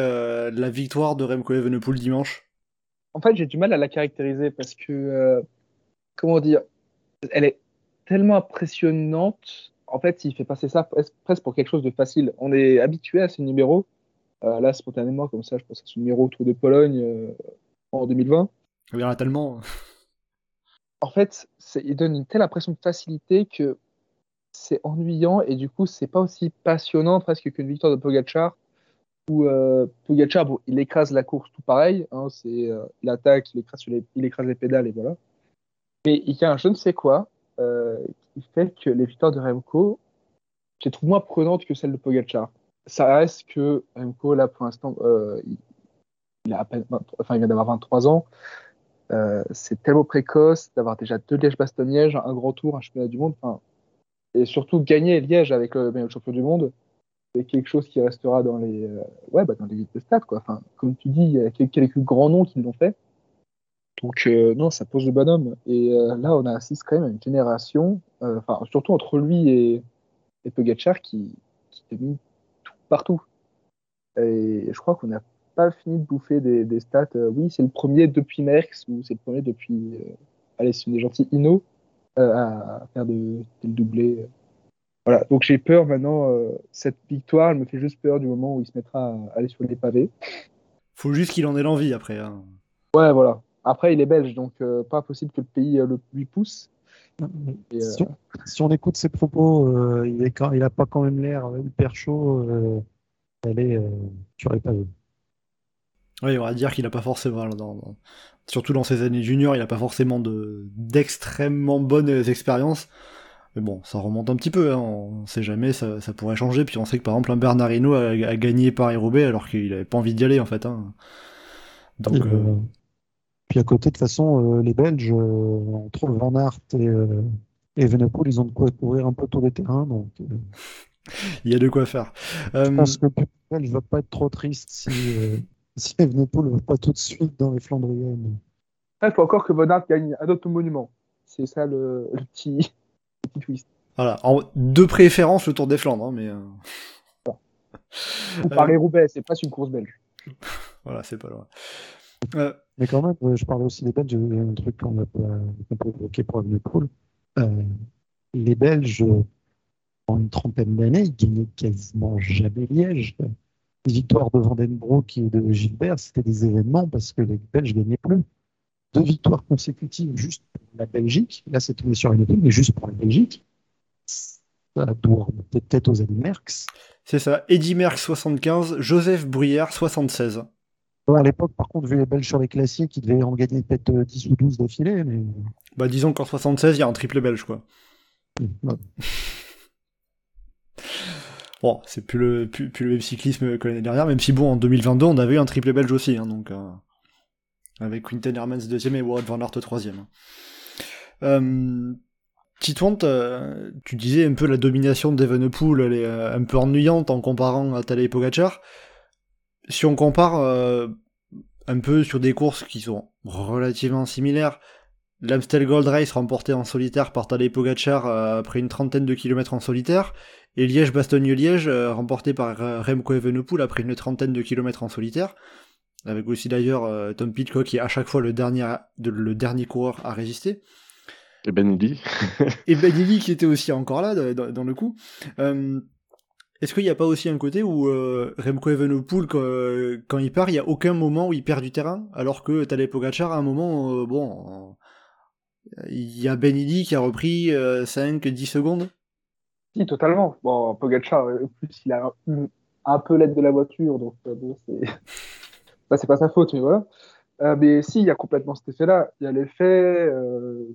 la victoire de Remco Evenepoel dimanche? En fait, j'ai du mal à la caractériser parce que, comment dire, elle est tellement impressionnante. En fait, il fait passer ça pres- presque pour quelque chose de facile. On est habitué à ces numéros. Euh, là, spontanément, comme ça, je pense à ce numéro Tour de Pologne. euh, en 2020. Il y en a tellement. En fait, il donne une telle impression de facilité que c'est ennuyant et du coup, c'est pas aussi passionnant presque qu'une victoire de Pogachar où euh, Pogacar, bon, il écrase la course tout pareil, hein, c'est, euh, il attaque, il écrase, les, il écrase les pédales et voilà. Mais il y a un je ne sais quoi qui fait que les victoires de Remco, je les trouve moins prenantes que celles de Pogacar. Ça reste que Remco, là, pour l'instant, euh, il, vient d'avoir 23 ans. Euh, c'est tellement précoce d'avoir déjà deux Liège-Bastogne-Liège, un grand tour, un championnat du monde, et surtout gagner Liège avec le meilleur champion du monde c'est quelque chose qui restera dans les, euh, ouais, bah, dans les de stats. Quoi. Enfin, comme tu dis, il y a quelques grands noms qui l'ont fait. Donc, euh, non, ça pose le bonhomme. Et euh, là, on assiste quand même à une génération, euh, enfin, surtout entre lui et, et Pogacar, qui, qui domine tout partout. Et je crois qu'on n'a pas fini de bouffer des, des stats. Oui, c'est le premier depuis Merckx, ou c'est le premier depuis, allez, c'est des gentils Inno, à faire de, de le doublé. Voilà, donc j'ai peur maintenant. Euh, cette victoire, elle me fait juste peur du moment où il se mettra à aller sur les pavés. Faut juste qu'il en ait l'envie après. Hein. Ouais, voilà. Après, il est belge, donc euh, pas possible que le pays euh, le, lui pousse. Et, si, on, si, on, écoute ses propos, il, est quand, il a pas quand même l'air hyper chaud. elle est sur les pavés. Oui, on va dire qu'il a pas forcément, dans, dans, surtout dans ses années juniors, il a pas forcément d'extrêmement de, bonnes expériences. Mais bon, ça remonte un petit peu, hein. on sait jamais, ça, ça, pourrait changer. Puis on sait que par exemple, un Bernardino a, a gagné Paris-Roubaix alors qu'il avait pas envie d'y aller en fait. Hein. Donc, euh... Euh... Puis à côté, de toute façon, euh, les Belges, entre Van Aert et, et Venepool, ils ont de quoi couvrir un peu tous les terrains. Donc, euh. il y a de quoi faire. Je pense que le Belge va pas être trop triste si, si ne va pas tout de suite dans les Flandriennes. Il faut encore que Van Aert gagne un autre monument. C'est ça le, le petit petit twist. Voilà, en, de préférence le Tour des Flandres, hein, mais. Euh... Ou Paris-Roubaix, c'est pas une course belge. voilà, c'est pas loin. Euh... Mais quand même, je parlais aussi des Belges, il y a un truc qu'on a évoquer pour Evenepoel. Euh, les Belges, en une trentaine d'années, ils gagnaient quasiment jamais Liège. Les victoires de Vandenbroek et de Gilbert, c'était des événements parce que les Belges gagnaient plus deux victoires consécutives juste pour la Belgique. Là, c'est tombé sur une équipe, mais juste pour la Belgique. Ça doit remonter peut-être aux années Merckx. C'est ça. Eddy Merckx 75, Joseph Bruyère 76. Bon, à l'époque, par contre, vu les Belges sur les classiques, ils devaient en gagner peut-être 10 ou 12 d'affilée. Mais... Bah, disons qu'en 76, il y a un triple belge, quoi. Ouais. bon, c'est plus le, plus, plus, le même cyclisme que l'année dernière, même si, bon, en 2022, on avait eu un triple belge aussi, hein, donc. Euh avec Quinten Hermans deuxième et Wout van Aert troisième. Euh, Titouan, tu disais un peu la domination d'Evenepoel, elle est euh, un peu ennuyante en comparant à Tadej Pogacar. Si on compare euh, un peu sur des courses qui sont relativement similaires, l'Amstel Gold Race remporté en solitaire par Tadej Pogacar euh, après une trentaine de kilomètres en solitaire, et Liège-Bastogne-Liège euh, remporté par euh, Remco Evenepoel après une trentaine de kilomètres en solitaire avec aussi d'ailleurs Tom Pitcock qui est à chaque fois le dernier, de, le dernier coureur à résister. Et Ben Illy. et Ben Illy qui était aussi encore là dans, dans le coup. Euh, Est-ce qu'il n'y a pas aussi un côté où euh, Remco Evenepoel, quand, quand, il part, il n'y a aucun moment où il perd du terrain, alors que Tadej Pogacar, à un moment, euh, bon, il y a Ben Illy qui a repris 5-10 secondes Si, totalement. Bon, Pogacar, en plus, il a un, un peu l'aide de la voiture, donc bon, c'est... C'est pas sa faute, mais voilà. Euh, mais si, il y a complètement cet effet-là. Il y a l'effet. Euh,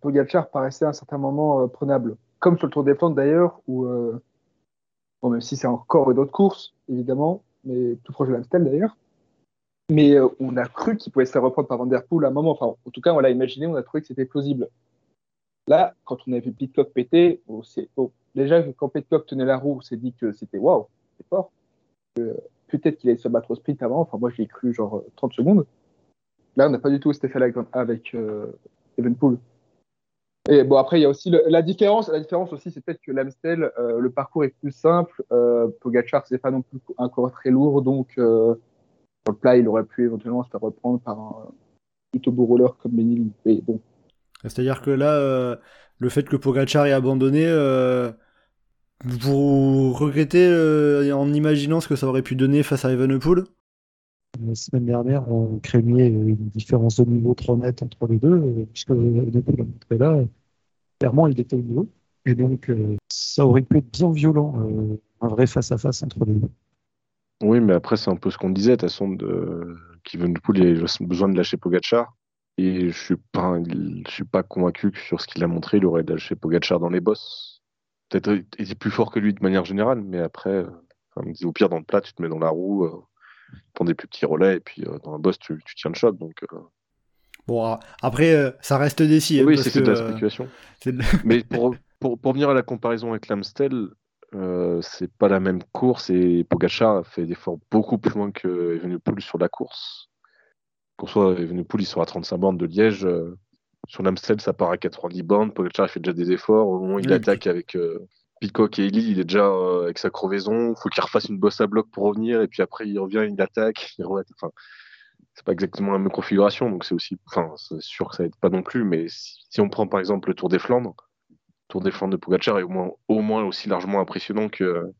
Pogacar paraissait à un certain moment euh, prenable. Comme sur le Tour des Flandres d'ailleurs, où. Euh, bon, même si c'est encore une autre course, évidemment, mais tout proche de l'Amstel d'ailleurs. Mais euh, on a cru qu'il pouvait se faire reprendre par Van Der Poel à un moment. Enfin, en tout cas, on l'a imaginé, on a trouvé que c'était plausible. Là, quand on a vu Pitcock péter, c'est, oh, déjà, quand Pitcock tenait la roue, on s'est dit que c'était waouh, c'est fort. Euh, peut-être qu'il allait se battre au sprint avant. Enfin, moi, j'y ai cru genre 30 secondes. Là, on n'a pas du tout cet effet-là avec euh, Evenpool. Et bon, après, il y a aussi la différence. La différence aussi, c'est peut-être que l'Amstel, euh, le parcours est plus simple. Euh, Pogacar, c'est pas non plus un corps très lourd, donc euh, sur le plat, il aurait pu éventuellement se faire reprendre par un plutôt beau roller comme Benil. Mais bon. C'est-à-dire que là, euh, le fait que Pogacar ait abandonné, vous regrettez en imaginant ce que ça aurait pu donner face à Evenepoel? La semaine dernière, on craignait une différence de niveau trop nette entre les deux, puisque depuis l'a montré là, clairement, il était au niveau. Et donc, ça aurait pu être bien violent, un vrai face-à-face entre les deux. Oui, mais après, c'est un peu ce qu'on disait, de toute façon, de... Kivenpool, il a besoin de lâcher Pogachar. Et je suis pas, suis pas convaincu que sur ce qu'il a montré, il aurait lâché Pogachar dans les boss. Peut-être était plus fort que lui de manière générale, mais après, au pire, dans le plat, tu te mets dans la roue, euh, prends des plus petits relais, et puis euh, dans un boss, tu, tiens le choc. Donc, euh. Bon, après, ça reste des si. Hein, oui, c'est de la spéculation. mais pour, pour, pour, venir à la comparaison avec l'Amstel, c'est pas la même course et Pogacar a fait des efforts beaucoup plus loin que Evenepoel sur la course. Pour soi, Evenepoel, il sera à 35 bornes de Liège. sur l'Amstel, ça part à 90 bornes. Pogacar, il fait déjà des efforts. Au moment où il attaque avec Peacock et Ellie, il est déjà avec sa crevaison. Faut qu'il refasse une bosse à bloc pour revenir. Et puis après, il revient, il attaque. Il enfin, c'est pas exactement la même configuration. Donc c'est aussi, enfin, c'est sûr que ça aide pas non plus. Mais si on prend par exemple le Tour des Flandres, Tour des Flandres de Pogacar est au moins, au moins aussi largement impressionnant que,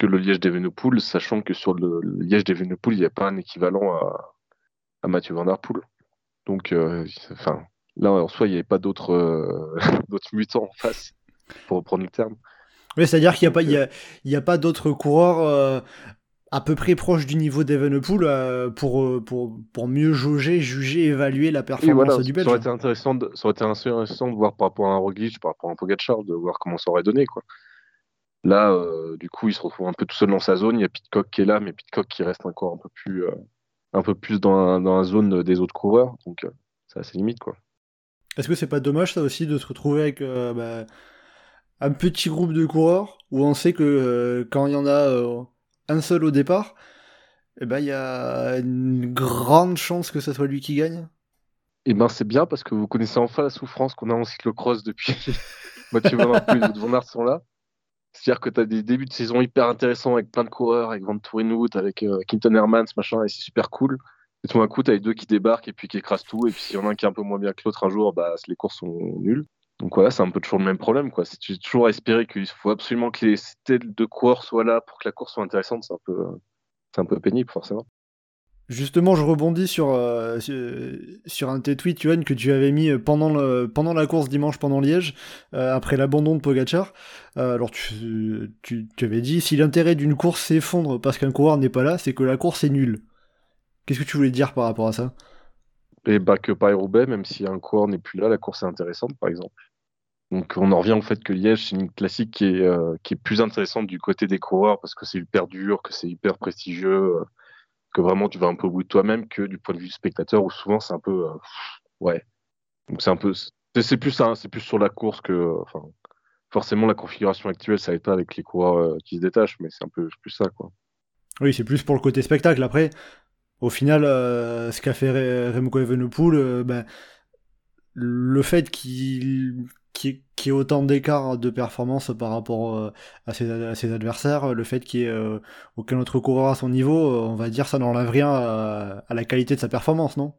le Liège d'Evenepoel, sachant que sur le, Liège d'Evenepoel, il n'y a pas un équivalent à, Mathieu Van Der Poel. Donc, euh, enfin, là, en soi, il n'y avait pas euh, d'autres mutants en face, pour reprendre le terme. Oui, c'est-à-dire qu'il n'y a, pas, il y a, pas d'autres coureurs euh, à peu près proches du niveau d'Evenepoel pour, pour, pour mieux jauger, juger, évaluer la performance du Belge. Ça aurait, été intéressant de, ça aurait été intéressant de voir par rapport à un Roglic, par rapport à un Pogacar, de voir comment ça aurait donné. Quoi. Là, du coup, il se retrouve un peu tout seul dans sa zone. Il y a Pitcock qui est là, mais Pitcock qui reste encore un peu plus un peu plus dans, dans la zone des autres coureurs. Donc, euh, c'est assez limite, quoi. Est-ce que c'est pas dommage, ça aussi, de se retrouver avec euh, bah, un petit groupe de coureurs où on sait que euh, quand il y en a un seul au départ, eh ben, il y a une grande chance que ce soit lui qui gagne Eh ben, c'est bien parce que vous connaissez enfin la souffrance qu'on a en cyclocross depuis Mathieu Van Poel et Van Aert sont là. C'est-à-dire que tu as des débuts de saison hyper intéressants avec plein de coureurs, avec Van Tourenhout, avec euh, Quinton Hermans, machin, et c'est super cool. Et tout d'un coup, tu as les deux qui débarquent et puis qui écrasent tout. Et puis s'il y en a un qui est un peu moins bien que l'autre un jour, bah, les courses sont nulles. Donc voilà, c'est un peu toujours le même problème. Quoi. Si tu toujours espérer qu'il faut absolument que les têtes de coureurs soient là pour que la course soit intéressante, c'est un peu, c'est un peu pénible forcément. Justement, je rebondis sur, euh, sur un de tes tweets, Yoann, que tu avais mis pendant, le, pendant la course dimanche pendant Liège, euh, après l'abandon de Pogachar. Euh, alors, tu, tu, tu, avais dit si l'intérêt d'une course s'effondre parce qu'un coureur n'est pas là, c'est que la course est nulle. Qu'est-ce que tu voulais dire par rapport à ça? Et eh bah, que Paris-Roubaix, même si un coureur n'est plus là, la course est intéressante, par exemple. Donc, on en revient au fait que Liège, c'est une classique qui est, qui est plus intéressante du côté des coureurs parce que c'est hyper dur, que c'est hyper prestigieux que vraiment tu vas un peu au bout de toi-même que du point de vue du spectateur où souvent c'est un peu euh, ouais. Donc c'est un peu c'est plus ça hein, c'est plus sur la course que forcément la configuration actuelle ça aide pas avec les coureurs euh, qui se détachent mais c'est un peu plus ça quoi. Oui c'est plus pour le côté spectacle. Après au final euh, ce qu'a fait Remco Evenepoel ben, le fait qu'il qui, qui ait autant d'écart de performance par rapport euh, à, ses, adversaires, le fait qu'il n'y ait euh, aucun autre coureur à son niveau, euh, on va dire ça n'enlève rien à, la qualité de sa performance, non?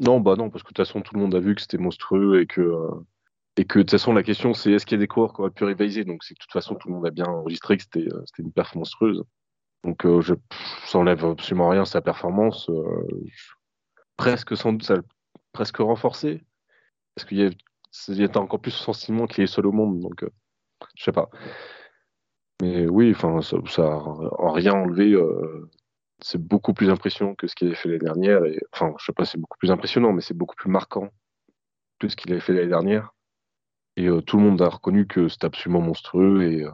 Non, bah non, parce que de toute façon tout le monde a vu que c'était monstrueux et que et que de toute façon la question c'est est-ce qu'il y a des coureurs qui auraient pu rivaliser? Donc c'est de toute façon tout le monde a bien enregistré que c'était une performance monstrueuse donc je, ça enlève absolument rien à sa performance presque sans ça presque parce qu'il y a c'est encore plus sentiment qu'il est seul au monde. Donc, euh, je sais pas. Mais oui, enfin, ça, ça a rien enlevé. Euh, c'est beaucoup plus impressionnant que ce qu'il avait fait l'année dernière. Enfin, je sais pas, c'est beaucoup plus impressionnant, mais c'est beaucoup plus marquant que ce qu'il avait fait l'année dernière. Et euh, tout le monde a reconnu que c'était absolument monstrueux et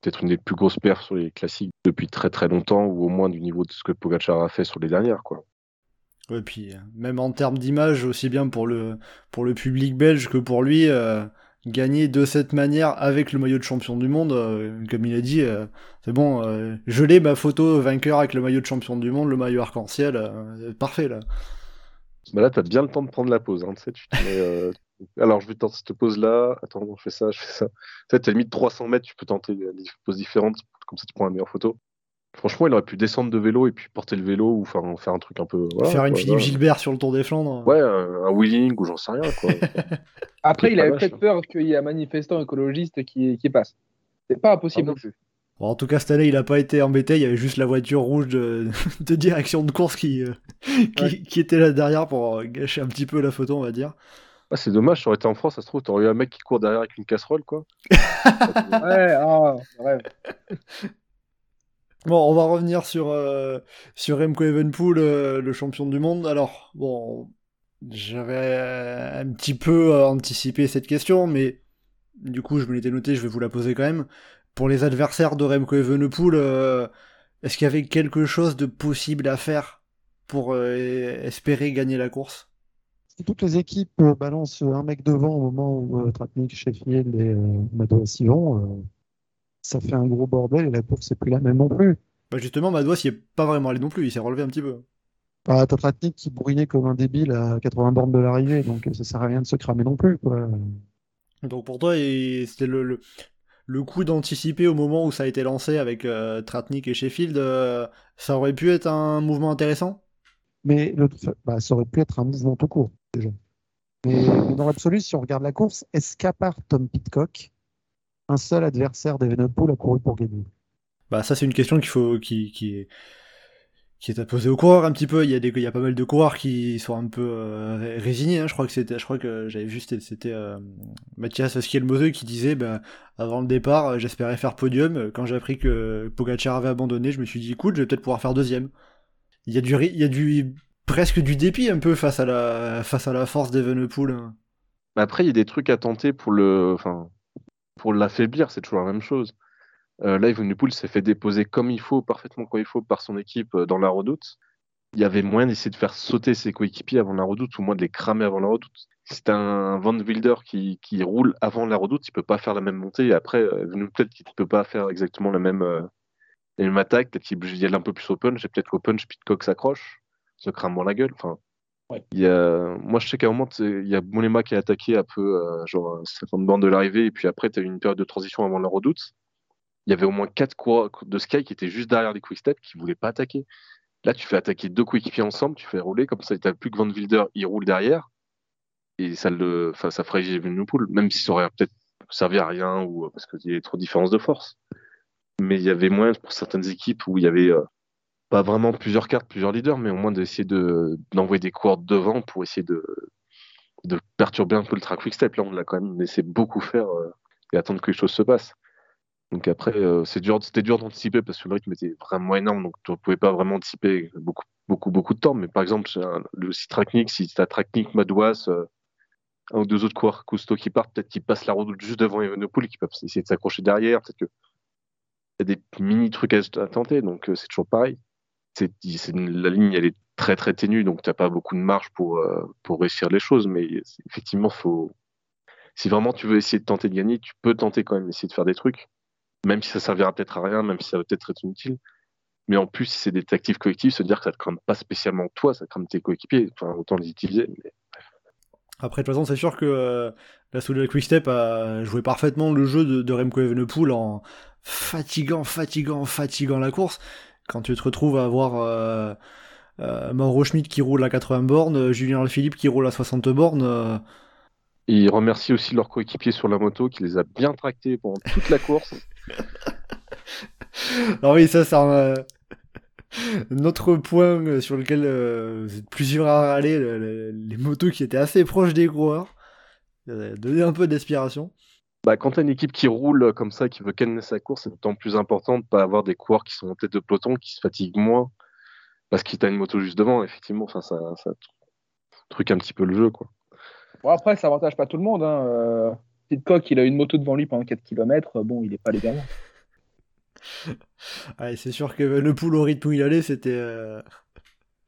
peut-être une des plus grosses perfs sur les classiques depuis très très longtemps, ou au moins du niveau de ce que Pogacar a fait sur les dernières, quoi. Et puis, même en termes d'image, aussi bien pour le, pour le public belge que pour lui, euh, gagner de cette manière avec le maillot de champion du monde, euh, comme il a dit, euh, c'est bon, je l'ai ma photo vainqueur avec le maillot de champion du monde, le maillot arc-en-ciel, parfait là. Bah là, t'as bien le temps de prendre la pause, hein, tu Alors, je vais tenter cette pause-là. Attends, je fais ça, je fais ça. Tu sais, t'as limite 300 mètres, tu peux tenter des poses différentes, comme ça tu prends la meilleure photo. Franchement, il aurait pu descendre de vélo et puis porter le vélo ou faire, faire un truc un peu. faire une Philippe Gilbert sur le Tour des Flandres. Ouais, un, wheeling ou j'en sais rien. Quoi. Après, il avait peut-être peur qu'il y ait un manifestant écologiste qui, qui passe. C'est pas impossible ah non plus. Bon, en tout cas, cette année, il n'a pas été embêté. Il y avait juste la voiture rouge de, de direction de course qui, euh, qui, Ouais. qui était là derrière pour euh, gâcher un petit peu la photo, on va dire. Ah, c'est dommage, ça aurait été en France, ça se trouve, t'aurais eu un mec qui court derrière avec une casserole, quoi. Ouais, ah, ouais. Bon, on va revenir sur, euh, Remco Evenpool, euh, le champion du monde. Alors, bon, j'avais euh, un petit peu anticipé cette question, mais du coup, je me l'étais noté, je vais vous la poser quand même. Pour les adversaires de Remco Evenepoel, euh, est-ce qu'il y avait quelque chose de possible à faire pour espérer gagner la course? Si toutes les équipes balancent un mec devant au moment où Tratnik, Sheffield et euh, Madouas y vont, ça fait un gros bordel et la course n'est plus la même non plus. Bah justement, Madouas y est pas vraiment allé non plus, il s'est relevé un petit peu. Ah, t'as Tratnik qui bourrinait comme un débile à 80 bornes de l'arrivée, donc ça sert à rien de se cramer non plus. Quoi. Donc pour toi, c'était le, le, le coup d'anticiper au moment où ça a été lancé avec euh, Tratnik et Sheffield, euh, ça aurait pu être un mouvement intéressant? Mais le, bah, ça aurait pu être un mouvement tout court, déjà. Mais, mais dans l'absolu, si on regarde la course, est-ce qu'à part Tom Pitcock, un seul adversaire d'Evenepoel a couru pour gagner Bah ça c'est une question qu'il faut qui, qui est qui est à poser aux coureurs un petit peu. Il y a des il y a pas mal de coureurs qui sont un peu euh, ré- résignés. hein. Je crois que c'était je crois que j'avais vu c'était c'était euh, Mathias Schielmose qui disait bah, avant le départ euh, j'espérais faire podium. Quand j'ai appris que Pogacar avait abandonné, je me suis dit écoute je vais peut-être pouvoir faire deuxième. Il y a du il y a du presque du dépit un peu face à la face à la force d'Evenepoel. hein. Après, il y a des trucs à tenter pour le, enfin, pour l'affaiblir, c'est toujours la même chose. Euh, là, Evenepoel s'est fait déposer comme il faut, parfaitement comme il faut, par son équipe euh, dans la redoute. Il y avait moyen d'essayer de faire sauter ses coéquipiers avant la redoute, ou moins de les cramer avant la redoute. T'as un Van Wilder qui, qui roule avant la redoute, il peut pas faire la même montée. Et après, euh, peut-être qu'il peut pas faire exactement la même, euh, attaque. Peut-être qu'il est un peu plus punch. Et peut-être qu'au punch, Pitcock s'accroche, se crame moins la gueule. Enfin, Il y a... Moi, je sais qu'à un moment, il y a Mollema qui a attaqué un peu, euh, genre, à 50 bornes de l'arrivée, et puis après, tu as eu une période de transition avant la redoute. Il y avait au moins quatre coureurs de Sky qui étaient juste derrière les quick-step qui voulaient pas attaquer. Là, tu fais attaquer deux coéquipiers ensemble, tu fais rouler, comme ça, tu plus que Van Wilder, il roule derrière, et ça le, enfin, ça ferait Evenepoel, même si ça aurait peut-être servi à rien, ou euh, parce qu'il y avait trop de différence de force. Mais il y avait moyen pour certaines équipes où il y avait euh, pas vraiment plusieurs cartes, plusieurs leaders, mais au moins d'essayer de, d'envoyer des coureurs devant pour essayer de, perturber un peu le track quick step. Là, on l'a quand même laissé beaucoup faire euh, et attendre que les choses se passent. Donc après, euh, c'est dur, c'était dur d'anticiper parce que le rythme était vraiment énorme, donc tu ne pouvais pas vraiment anticiper beaucoup, beaucoup, beaucoup de temps. Mais par exemple, le si Traknik, si tu as Traknik, Madouas, euh, un ou deux autres coureurs Cousteau qui partent, peut-être qu'ils passent la route juste devant Evenepoel qu'ils peuvent essayer de s'accrocher derrière. Peut-être que y a des mini trucs à, tenter, donc c'est toujours pareil. C'est, la ligne, elle est très très ténue, donc tu n'as pas beaucoup de marge pour, euh, pour réussir les choses. Mais effectivement, faut, si vraiment tu veux essayer de tenter de gagner, tu peux tenter quand même, essayer de faire des trucs, même si ça servira peut-être à rien, même si ça va peut-être être inutile. Mais en plus, si c'est des tactiques collectives, se dire que ça te crame pas spécialement toi, ça crame tes coéquipiers. Enfin, autant les utiliser. Après, de toute façon, c'est sûr que euh, la Soudal Quickstep a joué parfaitement le jeu de, de Remco Evenepoel en fatigant, fatigant, fatigant la course. Quand tu te retrouves à avoir euh, euh, Mauro Schmidt qui roule à 80 bornes, euh, Julien Philippe qui roule à 60 bornes, Ils remercient aussi leurs coéquipiers sur la moto qui les a bien tractés pendant toute la course. Alors oui, ça c'est un, un autre point sur lequel euh, vous êtes plusieurs à râler, le- le- les motos qui étaient assez proches des coureurs. A donné un peu d'inspiration. Bah, quand tu as une équipe qui roule comme ça, qui veut canner sa course, c'est d'autant plus important de pas avoir des coureurs qui sont en tête de peloton, qui se fatiguent moins, parce qu'il t'a une moto juste devant, effectivement. Enfin, ça, ça truc un petit peu le jeu, quoi. Bon, après, ça avantage pas tout le monde. Hein. Euh, Pitcock, il a une moto devant lui pendant 4 km. Bon, il est pas légalement. Ouais, c'est sûr que le pool au rythme où il allait, c'était euh,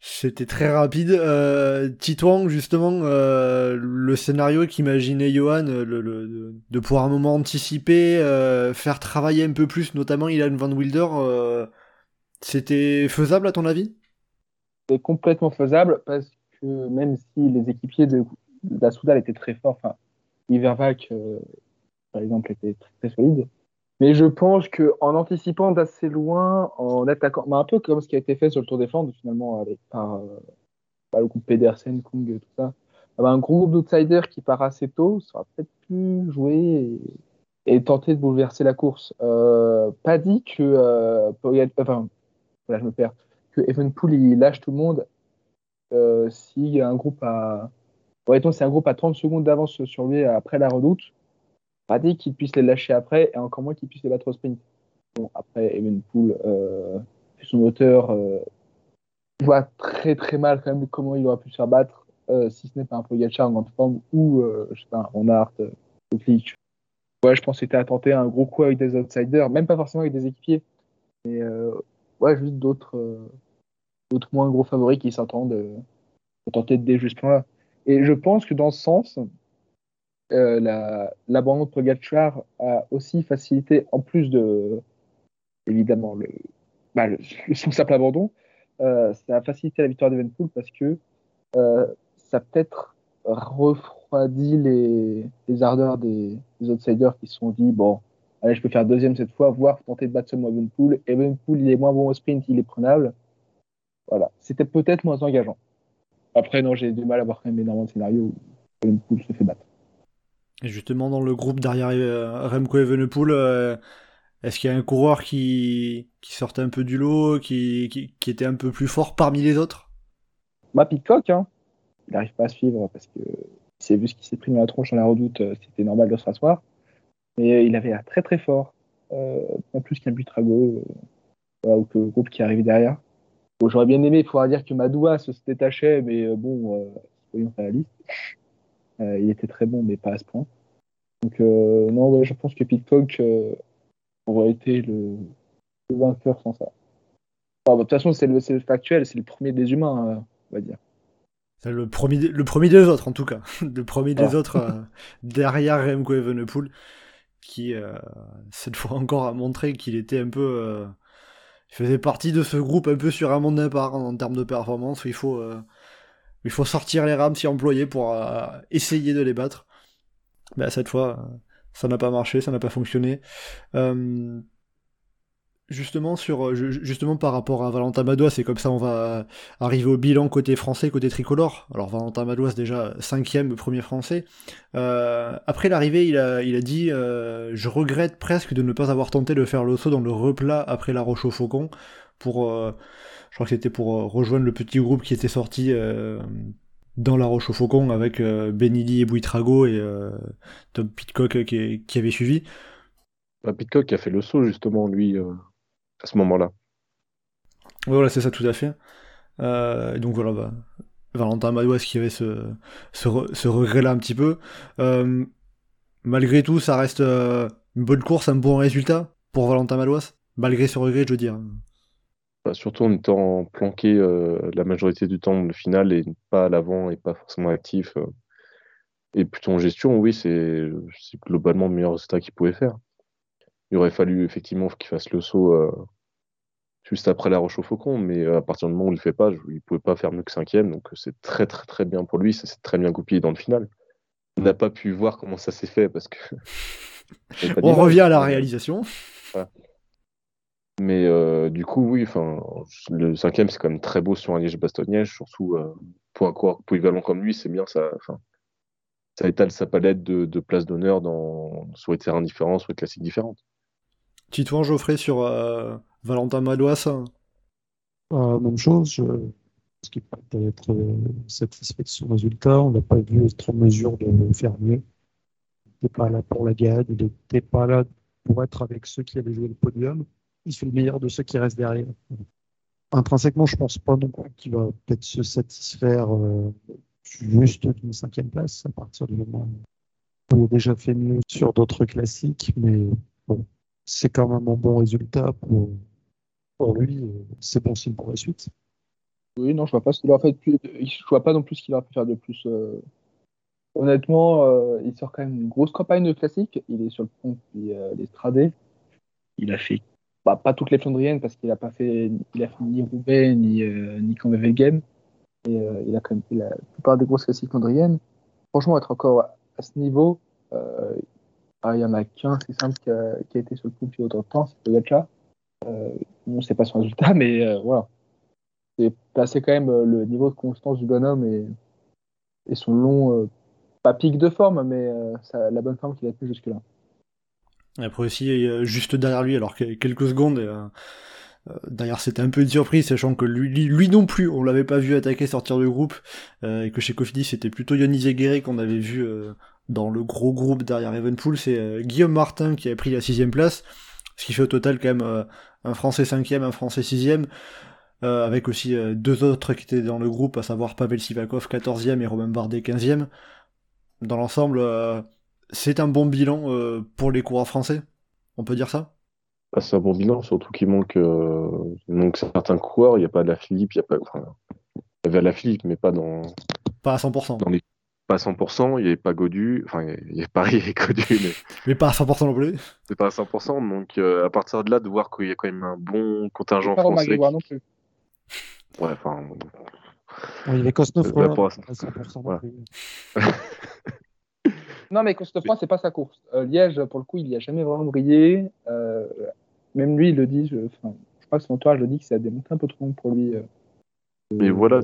c'était très rapide. Euh, Titouan, justement, euh, le scénario qu'imaginait Johan, le- de, pouvoir un moment anticiper, euh, faire travailler un peu plus, notamment Ilan Van Wilder, euh, c'était faisable à ton avis? C'est complètement faisable parce que même si les équipiers de, la Soudal étaient très forts, enfin, Ivervac, euh, par exemple, était très solide. Mais je pense qu'en anticipant d'assez loin, en attaquant, bah, un peu comme ce qui a été fait sur le Tour des Flandres, finalement, avec, par, euh, par le groupe Pedersen, Kung, tout ça, ah bah, un gros groupe d'outsiders qui part assez tôt, ça aurait peut-être pu jouer et tenter de bouleverser la course. pas dit que enfin, voilà, je me perds, que Evenpool il lâche tout le monde y a un groupe à ouais, c'est un groupe à 30 secondes d'avance sur lui après la redoute. Pas dit qu'il puisse les lâcher après et encore moins qu'il puisse les battre au sprint. Bon, après, Evenpool, euh, son moteur, euh, voit très très mal quand même comment il aurait pu se faire battre euh, si ce n'est pas un Pogacar en grande forme ou, euh, je sais pas, un euh, Ouais, je pense que c'était à tenter un gros coup avec des outsiders, même pas forcément avec des équipiers, mais ouais, juste d'autres d'autres moins gros favoris qui s'entendent pour tenter de déjouer ce point-là. Et je pense que dans ce sens, euh, l'abandon de Pogacar a aussi facilité, en plus de, évidemment, le, bah, son simple abandon, euh, ça a facilité la victoire d'Evenpool parce que euh, ça peut-être refroidi les, les ardeurs des, des, outsiders qui se sont dit bon, allez, je peux faire deuxième cette fois, voire tenter de battre seulement Evenpool. Evenpool, il est moins bon au sprint, il est prenable. Voilà, c'était peut-être moins engageant. Après, non, j'ai du mal à voir quand même énormément de scénarios où Evenpool se fait battre. Justement, dans le groupe derrière euh, Remco Evenepoel, euh, est-ce qu'il y a un coureur qui, sortait un peu du lot, qui, était un peu plus fort parmi les autres? Bah, Pitcock, hein. il n'arrive pas à suivre parce que c'est vu ce qui s'est pris dans la tronche dans la redoute, euh, c'était normal de se rasseoir. Mais il avait l'air très très fort, euh, pas plus qu'un Butrago, euh, ou que le groupe qui arrivait derrière. J'aurais bien aimé pouvoir dire que Madoua se détachait, mais bon, soyons réalistes. Euh, il était très bon, mais pas à ce point. Donc, euh, non, ouais, je pense que Pitcock euh, aurait été le, le, vainqueur sans ça. Enfin, de toute façon, c'est le, le, factuel, c'est le premier des humains, on va dire. C'est le premier, le premier des autres, en tout cas. Le premier des ah. autres euh, derrière Remco Evenepoel, qui, euh, cette fois encore, a montré qu'il était un peu. Euh, il faisait partie de ce groupe un peu sur un monde d'impart en, en termes de performance, où il faut il faut sortir les rames si employés pour euh, essayer de les battre. Bah, cette fois, euh, ça n'a pas marché, ça n'a pas fonctionné. Euh, justement par rapport à Valentin Madouas, c'est comme ça on va arriver au bilan côté français, côté tricolore. Alors Valentin Madouas déjà cinquième, premier français. Après l'arrivée, il a, il a dit je regrette presque de ne pas avoir tenté de faire le saut dans le replat après la Roche au Faucon pour je crois que c'était pour euh, rejoindre le petit groupe qui était sorti euh, dans la Roche au Faucon avec euh, Benili et Bouitrago et Tom Pitcock qui, qui, avait suivi. Bah, Pitcock a fait le saut justement lui à ce moment-là. Voilà, c'est ça tout à fait. Euh, donc voilà, bah, Valentin Madouas qui avait ce, ce, re, ce regret-là un petit peu? malgré tout, ça reste une bonne course, un bon résultat pour Valentin Madouas, malgré ce regret, je veux dire. Bah, surtout en étant planqué euh, la majorité du temps le final et pas à l'avant et pas forcément actif. Euh. Et plutôt en gestion, oui, c'est globalement le meilleur résultat qu'il pouvait faire. Il aurait fallu effectivement qu'il fasse le saut euh, juste après la Roche au Faucon, mais à partir du moment où il ne le fait pas, il ne pouvait pas faire mieux que cinquième, donc c'est très très très bien pour lui, ça s'est très bien goupillé dans le final. On n'a pas pu voir comment ça s'est fait parce que. On revient à la réalisation. Mais euh, du coup, oui, enfin, le cinquième, c'est quand même très beau sur un Liège-Bastogne-Liège, surtout euh, pour un coureur polyvalent comme lui, c'est bien, ça, ça étale sa palette de, de places d'honneur dans soit des terrains différents, soit des classiques différentes. Titouan Geoffrey sur euh, Valentin Madouas euh, Même chose, je pense qu'il peut être satisfait de son résultat. On n'a pas vu être en mesure de faire mieux. Il n'était pas là pour la gagne, il n'était pas là pour être avec ceux qui avaient joué le podium il fait le meilleur de ceux qui restent derrière. Intrinsèquement, je pense pas non plus qu'il va peut-être se satisfaire euh, juste d'une cinquième place à partir du moment où il a déjà fait mieux sur d'autres classiques, mais bon, c'est quand même un bon résultat pour, pour lui. C'est bon signe pour la suite. Oui, non, je vois pas ce qu'il fait plus... Je vois pas non plus ce qu'il aurait pu faire de plus. Euh... Honnêtement, euh, il sort quand même une grosse campagne de classique. Il est sur le pont puis euh, l'Estradé. Il a fait bah, pas toutes les Flandriennes parce qu'il a pas fait, il a ni Roubaix ni euh, ni Game. Et euh, il a quand même fait la plupart des grosses classiques flandriennes. Franchement, être encore à ce niveau, euh, ah, il y en a qu'un, c'est simple, qui a, été sur le coup depuis autant de temps, c'est Pogacar. Euh, on ne sait pas son résultat, mais euh, voilà. C'est placé quand même le niveau de constance du bonhomme et, et son long, pas pic de forme, mais la bonne forme qu'il a pu jusque-là. Après aussi, juste derrière lui, alors quelques secondes, D'ailleurs, c'était un peu une surprise, sachant que lui, lui non plus, on l'avait pas vu attaquer, sortir du groupe, et que chez Cofidis, c'était plutôt Yannis Guéret qu'on avait vu dans le gros groupe derrière Evenpool. C'est Guillaume Martin qui a pris la sixième place, ce qui fait au total quand même un Français cinquième, un Français sixième. Euh, avec aussi euh, deux autres qui étaient dans le groupe, à savoir Pavel Sivakov 14e et Romain Bardet 15e. Dans l'ensemble, euh, c'est un bon bilan pour les coureurs français, on peut dire ça? Bah, C'est un bon bilan, surtout qu'il manque, manque certains coureurs, il n'y a pas de la Philippe, il y a pas. Enfin, il y avait la Philippe, mais pas dans. Pas à 100%. Dans les... Pas à 100%, il n'y avait pas Godu, enfin, il y a Paris et Godu, mais. mais pas à 100% non plus. C'est pas à 100%, donc à partir de là, de voir qu'il y a quand même un bon contingent français. Qui... non plus. Ouais, enfin. il y avait Cosnefroy. Non, mais Cosnefroy, c'est pas sa course. Euh, Liège, pour le coup, il n'y a jamais vraiment brillé. Euh, même lui, il le dit. Je, je crois que son entourage le dit que ça a démonté un peu trop long pour lui. Euh. Mais voilà,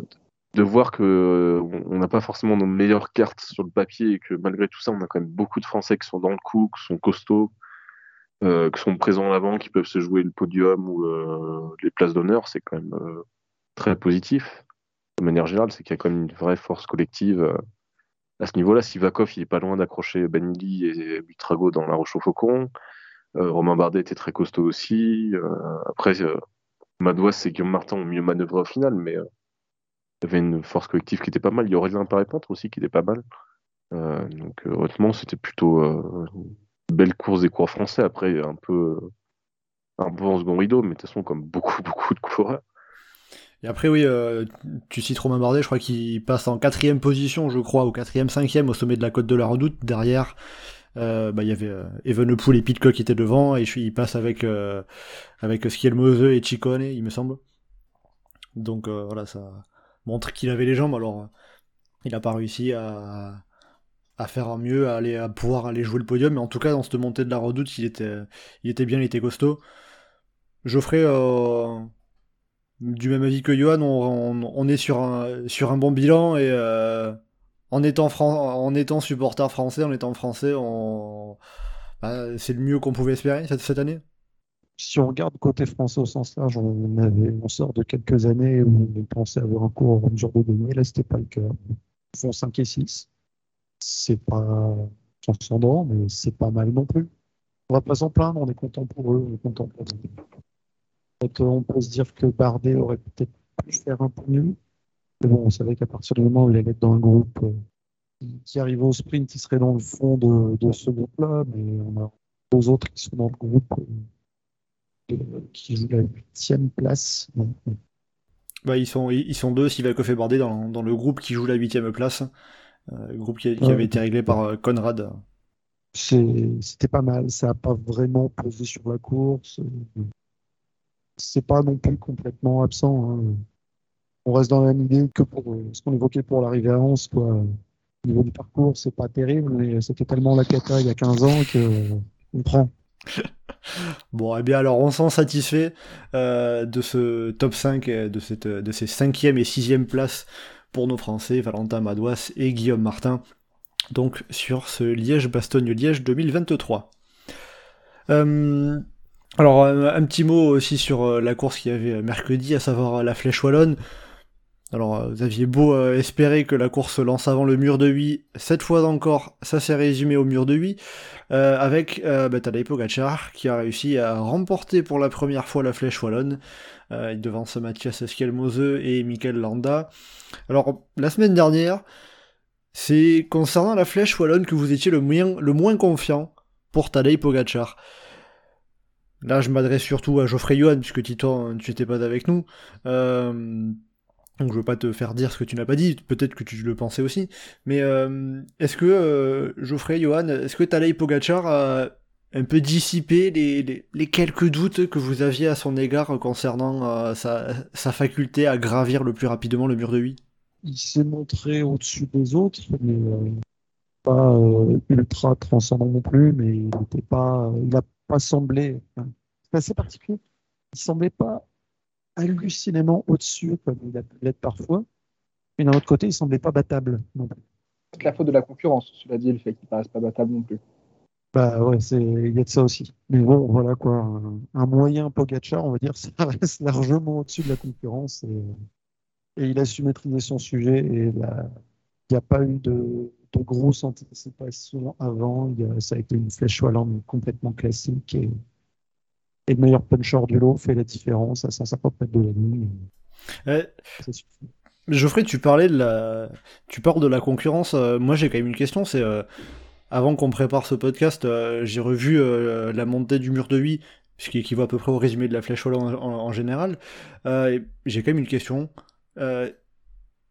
de voir que on n'a pas forcément nos meilleures cartes sur le papier et que malgré tout ça, on a quand même beaucoup de Français qui sont dans le coup, qui sont costauds, qui sont présents avant, qui peuvent se jouer le podium ou les places d'honneur, c'est quand même très positif. De manière générale, c'est qu'il y a quand même une vraie force collective à ce niveau-là. Sivakov, il est pas loin d'accrocher Benili et Butrago dans la Roche au Faucon. Euh, Romain Bardet était très costaud aussi. Euh, après, Madouas et Guillaume Martin ont mieux manœuvré au final, mais il y avait une force collective qui était pas mal. Il y aurait un Paré-Peintre aussi qui était pas mal. donc, honnêtement, c'était plutôt une belle course des coureurs français. Après, un peu, un peu en second rideau, mais de toute façon, comme beaucoup, beaucoup de coureurs. Et après, oui, euh, tu cites Romain Bardet, je crois qu'il passe en quatrième position, je crois, ou quatrième, cinquième au sommet de la côte de la Redoute. Derrière, euh, bah, il y avait euh, Evenepoel et Pitcock qui étaient devant, et il passe avec, euh, avec et Chicone, il me semble. Donc voilà, ça montre qu'il avait les jambes, alors il n'a pas réussi à, à faire mieux, à, aller, à pouvoir aller jouer le podium, mais en tout cas, dans cette montée de la Redoute, il était, il était bien, il était costaud. Geoffrey du même avis que Johan, on, est sur un, bon bilan et euh, en, étant supporter français, en étant français, bah, c'est le mieux qu'on pouvait espérer cette, année. Si on regarde côté français au sens large, on, sort de quelques années où on pensait avoir un cours en mesure de donner. Là, c'était pas le cas. Ils font 5 et 6. C'est pas transcendant, mais c'est pas mal non plus. On va pas s'en plaindre, on est content pour eux, on est content pour eux on peut se dire que Bardet aurait peut-être pu faire un peu mieux. Mais bon, on savait qu'à partir du moment où il allait être dans un groupe euh, qui arrive au sprint, il serait dans le fond de, ce groupe-là. Mais on a deux autres qui sont dans le groupe euh, qui jouent la huitième place. Bah, ils, sont, ils sont deux, Sivakov et Bardet, dans, dans le groupe qui joue la huitième place. Euh, le groupe qui, avait été réglé par Conrad. C'était pas mal, ça n'a pas vraiment posé sur la course c'est pas non plus complètement absent. Hein. On reste dans la même idée que pour euh, ce qu'on évoquait pour l'arrivée à 11. Quoi. Au niveau du parcours, c'est pas terrible, mais c'était tellement la cata il y a 15 ans qu'on prend. Bon, eh bien alors on s'en satisfait euh, de ce top 5, de, cette, de ces 5e et 6e places pour nos Français, Valentin Madouas et Guillaume Martin, donc sur ce Liège-Bastogne-Liège 2023. Euh, alors un, petit mot aussi sur euh, la course qu'il y avait euh, mercredi, à savoir euh, la Flèche Wallonne. Alors vous aviez beau espérer que la course se lance avant le mur de 8, cette fois encore, ça s'est résumé au mur de 8, avec euh, bah, Pogacar qui a réussi à remporter pour la première fois la Flèche Wallonne, il devance Mathias Skelmose et Michael Landa. Alors la semaine dernière, c'est concernant la Flèche Wallonne que vous étiez le moins, le moins confiant pour Tadej Pogacar. Là, je m'adresse surtout à Geoffrey Johan, puisque Titan, tu n'étais pas avec nous. Euh, donc, je veux pas te faire dire ce que tu n'as pas dit. Peut-être que tu le pensais aussi. Mais euh, est-ce que euh, Geoffrey Johan, est-ce que Talay Pogachar a un peu dissipé les, quelques doutes que vous aviez à son égard concernant sa, faculté à gravir le plus rapidement le mur de 8 Il s'est montré au-dessus des autres, mais pas ultra transcendant non plus. Mais il n'était pas, il pas semblé. c'est assez particulier. Il semblait pas hallucinément au-dessus, comme il a pu l'être parfois. Mais d'un autre côté, il semblait pas battable non plus. C'est la faute de la concurrence, cela dit, le fait qu'il paraisse pas battable non plus. Bah ouais, il y a de ça aussi. Mais bon, voilà quoi, un, un moyen Pogacar, on va dire, ça reste largement au-dessus de la concurrence et, et il a su maîtriser son sujet et il n'y a pas eu de, de grosses anticipations avant. Il y a- ça a été une flèche wallonne complètement classique et, et le meilleur puncher du lot fait la différence à 150 mètres de la ligne. Euh. Geoffrey, tu parlais de la, tu parles de la concurrence. euh, moi, j'ai quand même une question. C'est euh, avant qu'on prépare ce podcast, euh, j'ai revu la montée du mur de Huy, ce qui équivaut à peu près au résumé de la flèche wallonne en, en- en général. J'ai quand même une question.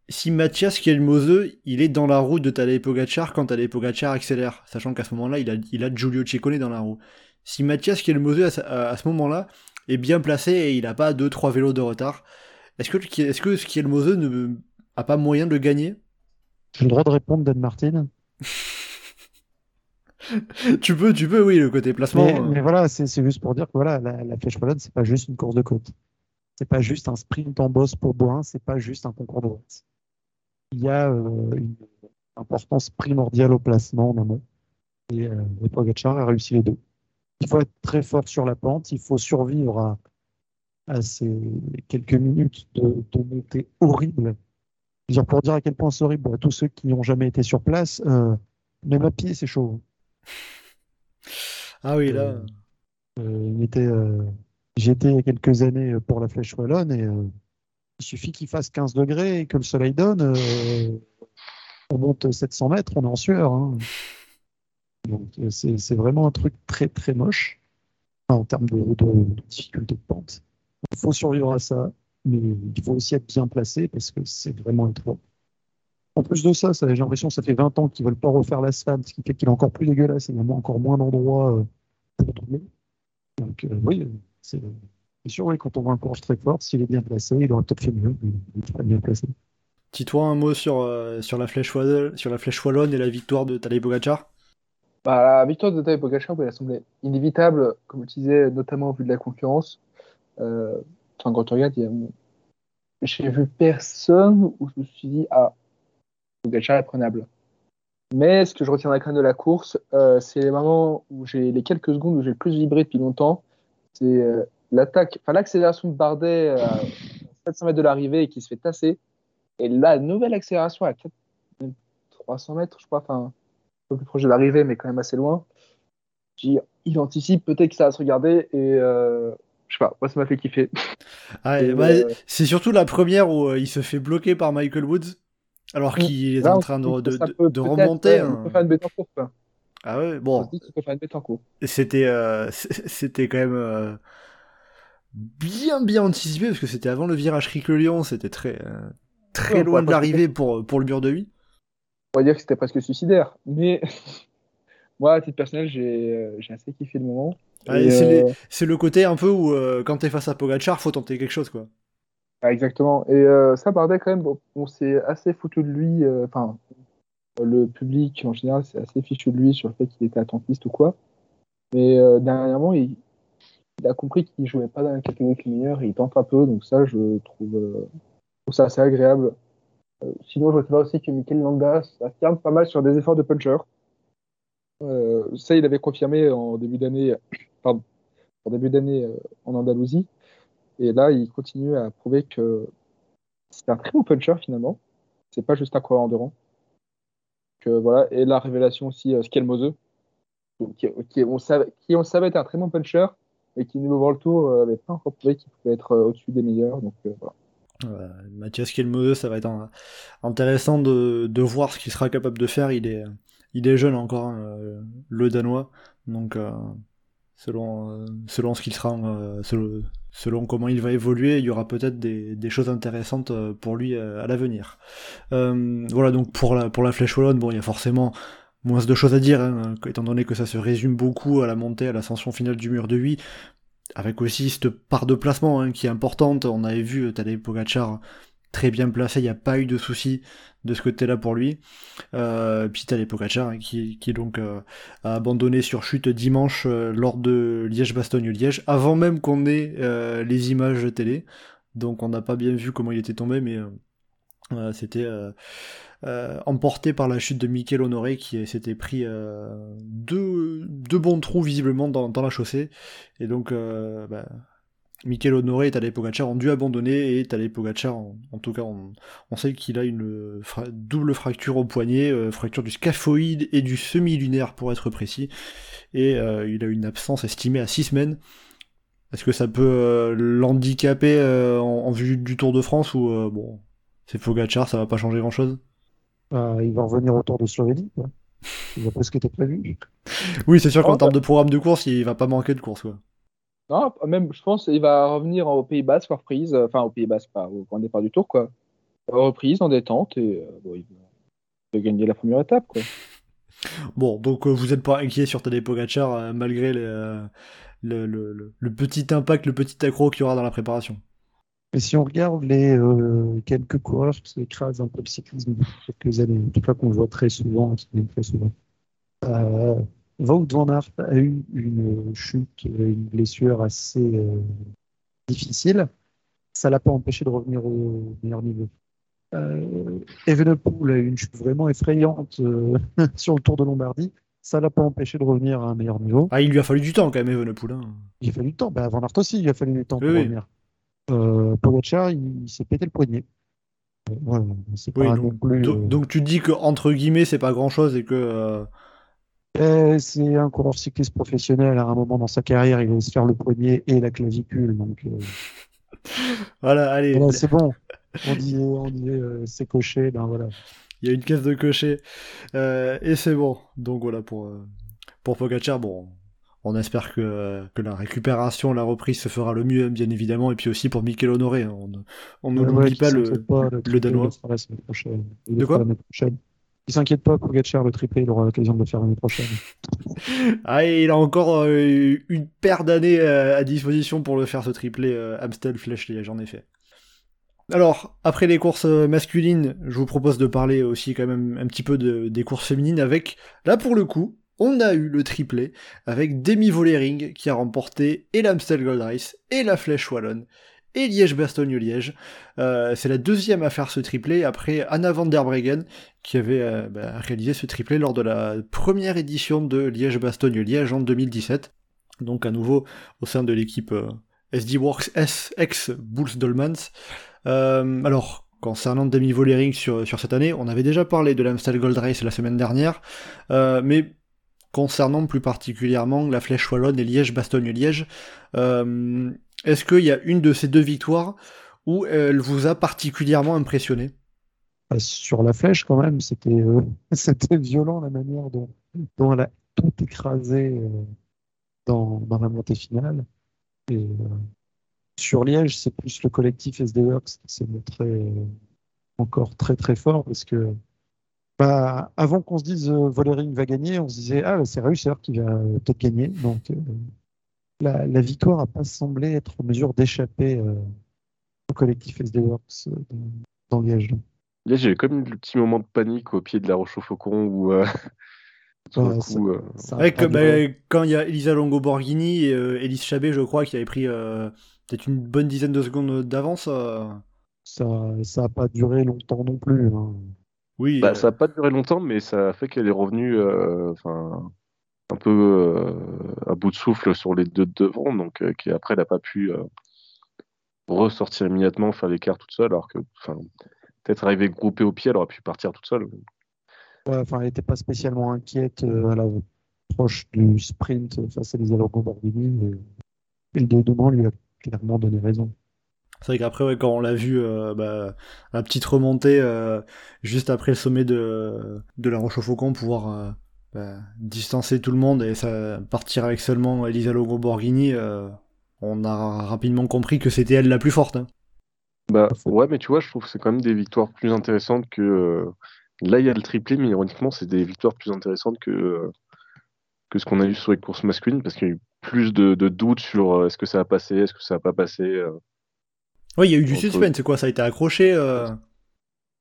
Si Mathias Kielmose, il est dans la roue de Tadej Pogacar quand Tadej Pogacar accélère, sachant qu'à ce moment-là, il a, il a Giulio Ciccone dans la roue. Si Mathias Kielmose, à, ce- à- à ce moment-là, est bien placé et il n'a pas 2-3 vélos de retard, est-ce que, est-ce que Kielmose ne a pas moyen de gagner? J'ai le droit de répondre, Dan Martin. Tu peux, tu peux, oui, le côté placement. Mais, euh, mais voilà, c'est c'est juste pour dire que voilà, la, la flèche wallonne, c'est pas juste une course de côte. C'est pas juste un sprint en bosse pour Boin, c'est pas juste un concours de route. Il y a euh, une importance primordiale au placement en amont. Et, euh, et Pogacar a réussi les deux. Il faut être très fort sur la pente, il faut survivre à, à ces quelques minutes de, de montée horrible. Dire, pour dire à quel point c'est horrible, à tous ceux qui n'ont jamais été sur place, euh, même à pied, c'est chaud. Ah oui, là. Euh, Euh, euh, J'y étais il y a quelques années pour la Flèche Wallonne et euh, il suffit qu'il fasse 15 degrés et que le soleil donne. euh, on monte 700 mètres, on est en sueur. hein. Donc euh, c'est vraiment un truc très très moche en termes de, de- de difficulté de pente. Il faut survivre à ça, mais il faut aussi être bien placé parce que c'est vraiment étroit. En plus de ça, ça j'ai l'impression que ça fait 20 ans qu'ils veulent pas refaire l'asphalte, ce qui fait qu'il est encore plus dégueulasse et il y a encore moins d'endroits euh, pour doubler. Donc euh, oui, c'est sûr, oui, quand on voit un courage très fort, s'il est bien placé, il aurait peut-être fait mieux, mais il est pas bien placé. Dis-toi un mot sur, euh, sur, la flèche wallonne, sur la flèche wallonne et la victoire de Tadej Pogacar? Bah, la victoire de Tadej Pogacar, elle semblait inévitable, comme je disais, notamment au vu de la concurrence. Euh, enfin, quand tu regardes, a... j'ai vu personne où je me suis dit, ah, Pogacar est prenable. Mais ce que je retiendrai quand même de la course, euh, c'est les moments où j'ai les quelques secondes où j'ai le plus vibré depuis longtemps. C'est euh, l'attaque, enfin l'accélération de Bardet euh, à 700 mètres de l'arrivée et qui se fait tasser. Et là, nouvelle accélération à 4... 300 mètres, je crois, enfin un peu plus proche de l'arrivée, mais quand même assez loin. J'ai- Il anticipe, peut-être que ça va se regarder et euh, je sais pas, moi ça m'a fait kiffer. Ah, bah, euh, C'est surtout la première où il se fait bloquer par Michael Woods, alors qu'il est Là, en train de, de- peut remonter. peut faire une bête en cours. quoi. Ah ouais, On bon, c'était euh, quand même bien bien anticipé parce que c'était avant le virage Ric-le-Lion, c'était très euh, très Ouais, loin de l'arrivée pour, pour le mur de 8. On va dire que c'était presque suicidaire. Mais moi, à titre personnel, j'ai euh, assez kiffé le moment. C'est euh, c'est le côté un peu où quand t'es face à Pogacar, faut tenter quelque chose quoi. ah, exactement. Et euh, ça, Bardet, quand même, on s'est assez foutu de lui. euh, Enfin, le public en général, c'est assez fichu de lui sur le fait qu'il était attentiste ou quoi. Mais euh, dernièrement, il, il a compris qu'il jouait pas dans la catégorie et il tente un peu. Donc ça, je trouve, euh, ça assez agréable. Euh, sinon, je retiens aussi que Mikel Landa s'affirme pas mal sur des efforts de puncher. Euh, ça, il avait confirmé en début d'année, en d'année Andalousie. Et là, il continue à prouver que c'est un très bon puncher finalement. C'est pas juste un coureur en deux rangs. Que, voilà. Et la révélation aussi, Skelmose, qui, qui, on savait, qui on savait être un très bon puncher, mais qui, niveau World Tour, euh, avait pas encore prouvé qu'il pouvait être euh, au-dessus des meilleurs. Donc euh. Euh, Mathias Kielmose, ça va être intéressant de, de voir ce qu'il sera capable de faire. Il est, il est jeune encore, hein, euh, le Danois, donc euh, selon, euh, selon ce qu'il sera, euh, selon, selon comment il va évoluer, il y aura peut-être des, des choses intéressantes euh, pour lui euh, à l'avenir. Euh, voilà, donc pour la, pour la flèche wallonne, bon, il y a forcément moins de choses à dire, hein, étant donné que ça se résume beaucoup à la montée, à l'ascension finale du mur de Huy, avec aussi cette part de placement hein, qui est importante. On avait vu euh, Tadej Pogacar très bien placé, il n'y a pas eu de souci de ce côté-là pour lui. Euh, puis Tadej Pogacar hein, qui, donc euh, a abandonné sur chute dimanche lors de Liège-Bastogne-Liège, avant même qu'on ait les images télé. Donc on n'a pas bien vu comment il était tombé, mais euh, emporté par la chute de Mikel Honoré qui s'était pris deux, deux, bons trous visiblement dans, la chaussée. Et donc, bah, Mikel Honoré et Tadej Pogacar ont dû abandonner et Tadej Pogacar, en, tout cas, on, sait qu'il a une double fracture au poignet, euh, fracture du scaphoïde et du semi-lunaire pour être précis, et euh, il a une absence estimée à 6 semaines. Est-ce que ça peut euh, l'handicaper en, vue du Tour de France ou bon, c'est Pogacar, ça va pas changer grand-chose? Il va revenir au Tour de Slovénie, quoi. Il va pas ce qui était prévu. oui, c'est sûr qu'en termes de programme de course, il va pas manquer de course, quoi. Non, même, je pense qu'il va revenir au Pays Basque, reprise, euh, enfin au Pays Basque, pas au grand départ du tour, quoi. Reprise, en détente, et euh, bon, il va gagner la première étape, quoi. Bon, donc euh, vous n'êtes pas inquiet sur Tadej Pogacar, malgré le, le, petit impact, le petit accro qu'il y aura dans la préparation? Mais si on regarde les quelques coureurs qui écrasent un peu le cyclisme depuis quelques années, en tout cas qu'on voit très souvent, très souvent, Wout van Aert a eu une chute, une blessure assez euh, difficile. Ça l'a pas empêché de revenir au meilleur niveau. Euh, Evenepoel a eu une chute vraiment effrayante euh, sur le Tour de Lombardie. Ça l'a pas empêché de revenir à un meilleur niveau. Ah, il lui a fallu du temps quand même, Evenepoel. Hein. Il a fallu du temps. Ben, Van Aert aussi, il a fallu du temps pour revenir. Euh, Pogacar, il, s'est pété le poignet. donc, donc, tu dis que entre guillemets, c'est pas grand chose et que euh, c'est un coureur cycliste professionnel. À un moment dans sa carrière, il va se faire le poignet et la clavicule. Donc, euh, voilà, allez. c'est bon. On dit, on dit euh, c'est coché. Ben voilà. Il y a une caisse de cocher et c'est bon. Donc voilà pour pour Pogacar. Bon, on espère que, que la récupération, la reprise se fera le mieux, bien évidemment, et puis aussi pour Mikel Honoré. On, on ne l'oublie pas, le, le, Danois. De quoi il s'inquiète pas, pour Pogacar, le triplé, il aura l'occasion de le faire l'année prochaine. ah, il a encore euh, une paire d'années euh, à disposition pour le faire, ce triplé euh, Amstel Flèche j'en ai fait. Alors, après les courses masculines, je vous propose de parler aussi quand même un petit peu des courses féminines avec, là pour le coup, on a eu le triplé avec Demi Volering qui a remporté et l'Amstel Gold Race et la Flèche Wallonne et Liège-Bastogne-Liège. Euh, c'est la deuxième à faire ce triplé après Anna van der Breggen qui avait euh, bah, réalisé ce triplé lors de la première édition de Liège-Bastogne-Liège en 2017. Donc à nouveau au sein de l'équipe euh, SD Works S ex Bulls Dolmans. alors concernant Demi Volering sur, sur cette année, on avait déjà parlé de l'Amstel Gold Race la semaine dernière, mais concernant plus particulièrement la Flèche Wallonne et Liège-Bastogne-Liège, est-ce qu'il y a une de ces deux victoires où elle vous a particulièrement impressionné? Bah, Sur la flèche, quand même, c'était euh, violent la manière dont, elle a tout écrasé euh, dans, la montée finale. Euh, sur Liège, c'est plus le collectif SD Works qui s'est montré encore très très fort parce que bah, avant qu'on se dise Volering va gagner, on se disait ah c'est Reusser qui va peut-être gagner. Donc la, victoire n'a pas semblé être en mesure d'échapper euh, au collectif SD Works euh, dans, Liège. Là, j'ai eu comme le petit moment de panique au pied de la Roche au Faucon où. Euh, bah, quand il y a Elisa Longo Borghini et Elise Chabet, je crois, qui avait pris peut-être une bonne dizaine de secondes d'avance. Ça n'a pas duré longtemps non plus. Hein. Oui. Bah, ça n'a pas duré longtemps, mais ça a fait qu'elle est revenue. Enfin, un peu euh, à bout de souffle sur les deux devant, donc euh, qui après n'a pas pu euh, ressortir immédiatement, faire l'écart toute seule, alors que peut-être arriver groupée au pied, elle aurait pu partir toute seule. enfin, elle n'était pas spécialement inquiète à la proche du sprint face à les Bordini, et, le dénouement lui a clairement donné raison. C'est vrai qu'après, quand on l'a vu, bah, la petite remontée juste après le sommet de, de la Roche au Faucon, pouvoir bah, distancer tout le monde et partir avec seulement Elisa Logo Borghini, euh, on a rapidement compris que c'était elle la plus forte. Hein. Bah ouais, mais tu vois, je trouve que c'est quand même des victoires plus intéressantes que. Euh, là, il y a le triplé, mais ironiquement, c'est des victoires plus intéressantes que, euh, que ce qu'on a eu sur les courses masculines parce qu'il y a eu plus de, doutes sur est-ce que ça a passé, est-ce que ça a pas passé. Oui, il y a eu du suspense, c'est quoi Ça a été accroché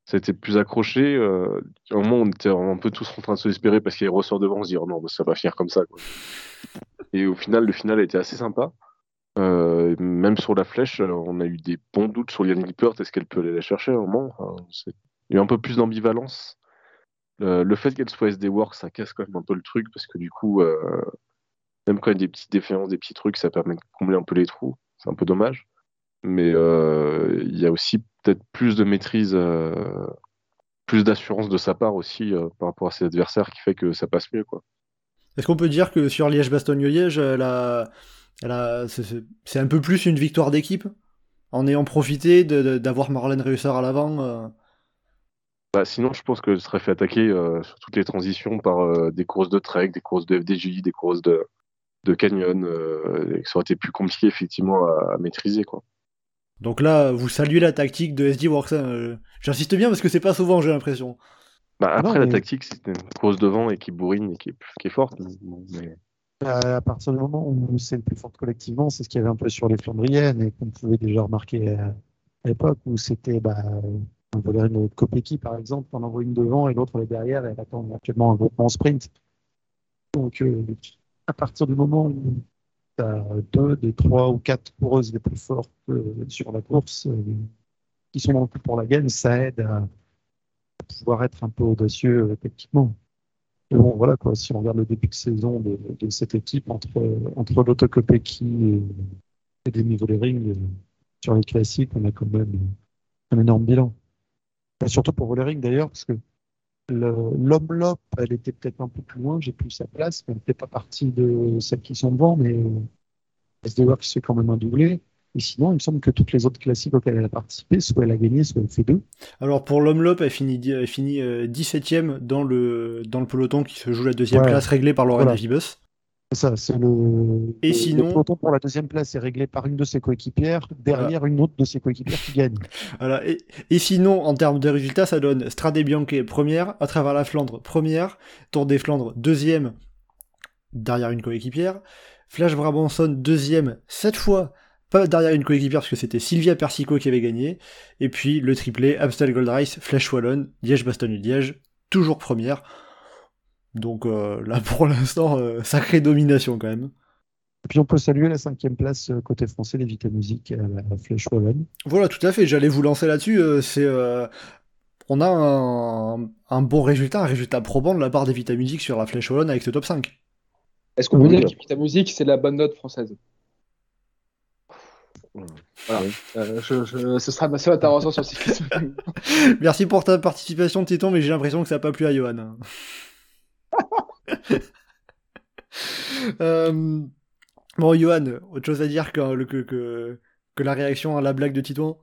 ça a été plus accroché. Euh, un moment, on était un peu tous en train de se désespérer parce qu'il ressort devant, on se dit oh non, ça va finir comme ça. Et au final, le final a été assez sympa. Euh, même sur la flèche, on a eu des bons doutes sur Yann Lippert. Est-ce qu'elle peut aller la chercher à un moment Enfin, Il y a eu un peu plus d'ambivalence. Le, le fait qu'elle soit SD Work, ça casse quand même un peu le truc parce que du coup, euh, même quand il y a des petites défaillances, des petits trucs, ça permet de combler un peu les trous. C'est un peu dommage. Mais euh, il y a aussi peut-être plus de maîtrise, euh, plus d'assurance de sa part aussi euh, par rapport à ses adversaires qui fait que ça passe mieux. Quoi. Est-ce qu'on peut dire que sur Liège-Bastogne-Liège, c'est- un peu plus une victoire d'équipe en ayant profité d'avoir Marlène Réusseur à l'avant euh? Bah, sinon, je pense que je serais fait attaquer euh, sur toutes les transitions par euh, des courses de trek, des courses de FDJ, des courses de, de canyon, et que ça aurait été plus compliqué effectivement à, à maîtriser. Quoi. Donc là, vous saluez la tactique de SD Works. hein, euh. J'insiste bien parce que c'est pas souvent, j'ai l'impression. Bah, Ah non, après, la tactique, c'est une course devant et qui bourrine et qui est, qui est forte. Mais... À partir du moment où c'est le plus fort collectivement, c'est ce qu'il y avait un peu sur les Flandriennes et qu'on pouvait déjà remarquer à, l'époque où c'était bah, un voleur de Kopecky par exemple, on envoie une devant et l'autre elle est derrière et elle attend actuellement un groupement sprint. Donc euh, à partir du moment où tu deux des trois ou quatre coureuses les plus fortes euh, sur la course euh, qui sont dans le coup pour la gagne, ça aide à, pouvoir être un peu audacieux euh, techniquement. Mais bon, voilà, quoi. Si on regarde le début de saison de, cette équipe entre, entre Lotto Kopecky et, et Demi Vollering, euh, sur les classiques, on a quand même un énorme bilan. Et surtout pour Vollering d'ailleurs, parce que le- l'homme-lop, elle était peut-être un peu plus loin, j'ai plus sa place, mais elle n'était pas partie de celles qui sont devant, mais euh, SD Works fait quand même un doublé. Et sinon, il me semble que toutes les autres classiques auxquelles elle a participé, soit elle a gagné, soit elle fait deux. Alors pour l'Homme-Lop, elle finit, elle finit euh, 17ème dans le, dans le peloton qui se joue la deuxième Ouais. place réglée par Lorraine Voilà. C'est ça, c'est le. Et sinon- Le peloton pour la deuxième place est réglé par une de ses coéquipières, derrière une autre de ses coéquipières qui gagne. Voilà. Et, et sinon, en termes de résultats, ça donne Strade Bianche première, à travers la Flandre première, Tour des Flandres deuxième, derrière une coéquipière, Flash Brabanson deuxième, cette fois pas derrière une coéquipière parce que c'était Sylvia Persico qui avait gagné, et puis le triplé Amstel Gold Race, Flash Wallon, Liège-Bastogne-Liège, toujours première. Donc euh, là pour l'instant, euh, sacrée domination quand même. Et puis on peut saluer la cinquième place euh, côté français, les Vita Music à la Flèche Wallonne. Voilà, tout à fait. J'allais vous lancer là-dessus. euh, c'est, euh, on a un, un bon résultat, un résultat probant de la part des Vita Music sur la Flèche Wallonne avec ce top 5. Est-ce qu'on peut Oui. dire que ta musique, c'est la bonne note française? Voilà. Euh, je, je- ce sera ma seule intervention sur cette question. Merci pour ta participation, Titon, mais j'ai l'impression que ça n'a pas plu à Johan. Euh, Bon, Johan, autre chose à dire que, la réaction à la blague de Titon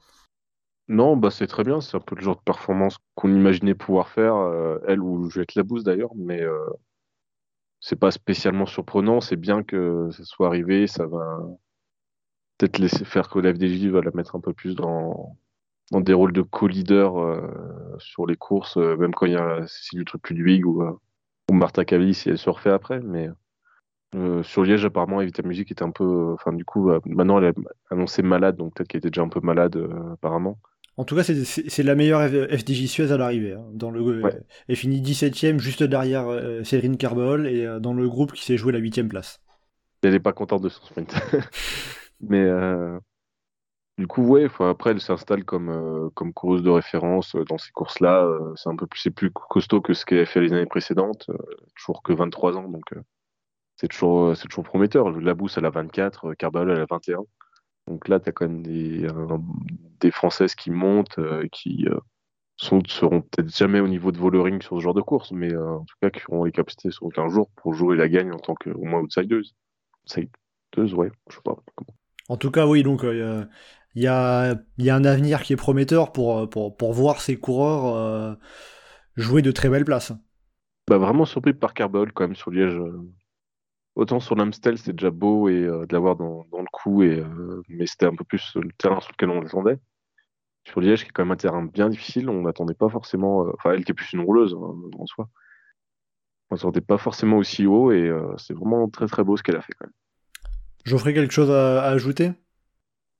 Non, bah c'est très bien. C'est un peu le genre de performance qu'on imaginait pouvoir faire, euh, elle ou Juliette Labousse d'ailleurs, mais euh, c'est pas spécialement surprenant. C'est bien que ça soit arrivé. Ça va peut-être laisser faire que la FDJ va la mettre un peu plus dans, des rôles de co-leader sur les courses, même quand il y a Cécile truc Ludwig ou, euh, ou Martha Cavalli si elle se refait après. Mais euh, sur Liège, apparemment, Evita Music était un peu. Enfin, du coup, euh, maintenant elle est annoncée malade, donc peut-être qu'elle était déjà un peu malade euh, apparemment. En tout cas, c'est- la meilleure FDJ Suez à l'arrivée. hein, dans le, Ouais. Elle finit 17ème, juste derrière euh, Céline Carbol, et euh, dans le groupe qui s'est joué la 8ème place. Elle n'est pas contente de son sprint. Mais euh, du coup, ouais, après, elle s'installe comme, euh, comme coureuse de référence euh, dans ces courses-là. euh, c'est un peu plus, c'est plus costaud que ce qu'elle a fait les années précédentes. toujours que 23 ans, donc c'est toujours, c'est toujours prometteur. La Bousse, elle a 24, euh, Carball, elle a 21. Donc là, tu as quand même des, des Françaises qui montent, qui sont, seront peut-être jamais au niveau de Vollering sur ce genre de course, mais en tout cas, qui auront les capacités sur aucun jour pour jouer la gagne en tant que, au moins, outsideuse. Outsideuse, ouais, je sais pas. En tout cas, oui, donc il y, a, il y a un avenir qui est prometteur pour, euh, pour, pour voir ces coureurs euh, jouer de très belles places. Bah, vraiment surpris par Carbol quand même sur Liège. euh. Autant sur l'Amstel, c'était déjà beau et euh, de l'avoir dans, dans le coup, et, euh, mais c'était un peu plus le terrain sur lequel on l'attendait. Sur Liège, qui est quand même un terrain bien difficile, on n'attendait pas forcément. Enfin, elle qui est plus une rouleuse hein, en soi. On s'attendait pas forcément aussi haut et c'est vraiment très très beau ce qu'elle a fait quand même. Geoffrey, quelque chose à, à ajouter?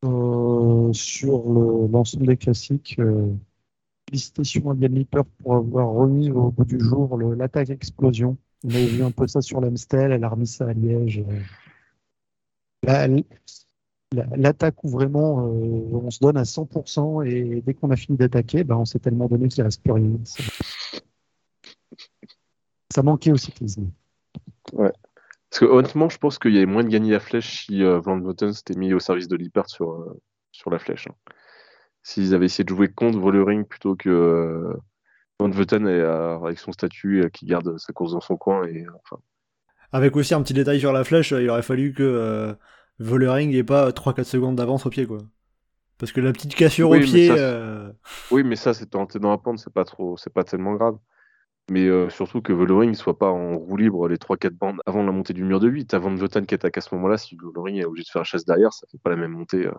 Euh, sur le- l'ensemble des classiques, euh, félicitations à Yann Lipper pour avoir remis au bout du jour l'attaque explosion. On avait vu un peu ça sur l'Amstel, elle a remis ça à Liège. euh. Elle- l'attaque où vraiment on se donne à 100% et dès qu'on a fini d'attaquer, ben, on s'est tellement donné qu'il reste plus rien. Ça... ça manquait au cyclisme. Ouais. Parce que honnêtement, je pense qu'il y avait moins de gagner à flèche si euh, Van s'était mis au service de Lippert sur, euh, sur la flèche. Hein. S'ils avaient essayé de jouer contre Vollering plutôt que euh, Van Voten avec son statut qui garde sa course dans son coin. Et, enfin... Avec aussi un petit détail sur la flèche, il aurait fallu que Vollering n'ait pas 3-4 secondes d'avance au pied. quoi. Parce que la petite cassure au pied. Oui, mais ça, c'est dans la pente, c'est pas trop, c'est pas tellement grave. Mais euh, surtout que Vollering ne soit pas en roue libre les 3-4 bandes avant la montée du mur de 8. Avant de Votan qui attaque à ce moment-là, si Vollering est obligé de faire la chasse derrière, ça fait pas la même montée. Euh,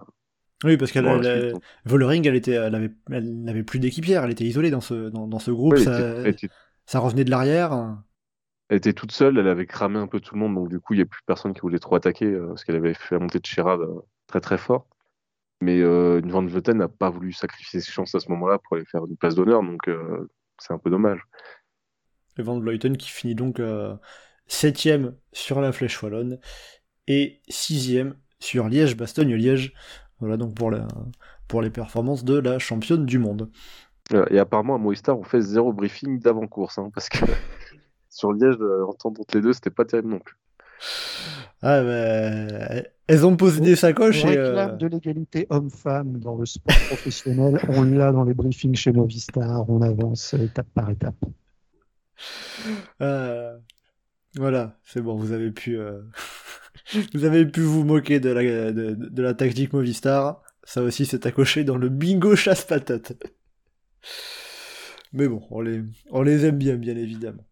oui, parce qu'elle elle, elle, était, elle, avait, elle n'avait plus d'équipière, elle était isolée dans ce, dans, dans ce groupe. ça, ça, revenait de l'arrière. Elle était toute seule, elle avait cramé un peu tout le monde, donc du coup, il n'y a plus personne qui voulait trop attaquer, euh, parce qu'elle avait fait la montée de Chirad très très fort. Mais une Van n'a pas voulu sacrifier ses chances à ce moment-là pour aller faire une place d'honneur, donc c'est un peu dommage. Et Van Vleuten qui finit donc 7 euh, sur la Flèche Wallonne et 6 sur Liège-Bastogne-Liège. Voilà donc pour, la, pour les performances de la championne du monde. Euh, et apparemment à Movistar on fait zéro briefing d'avant-course hein, parce que sur Liège, euh, entendre entre les deux, c'était pas terrible non plus. Ah bah, elles ont posé des sacoches. On réclame de l'égalité homme-femme dans le sport professionnel. on l'a dans les briefings chez Movistar. On avance étape par étape. Euh, voilà, c'est bon, vous avez pu, euh, vous avez pu vous moquer de la, tactique Movistar. Ça aussi, c'est accroché dans le bingo chasse-patate. Mais bon, on les, on les aime bien, bien évidemment.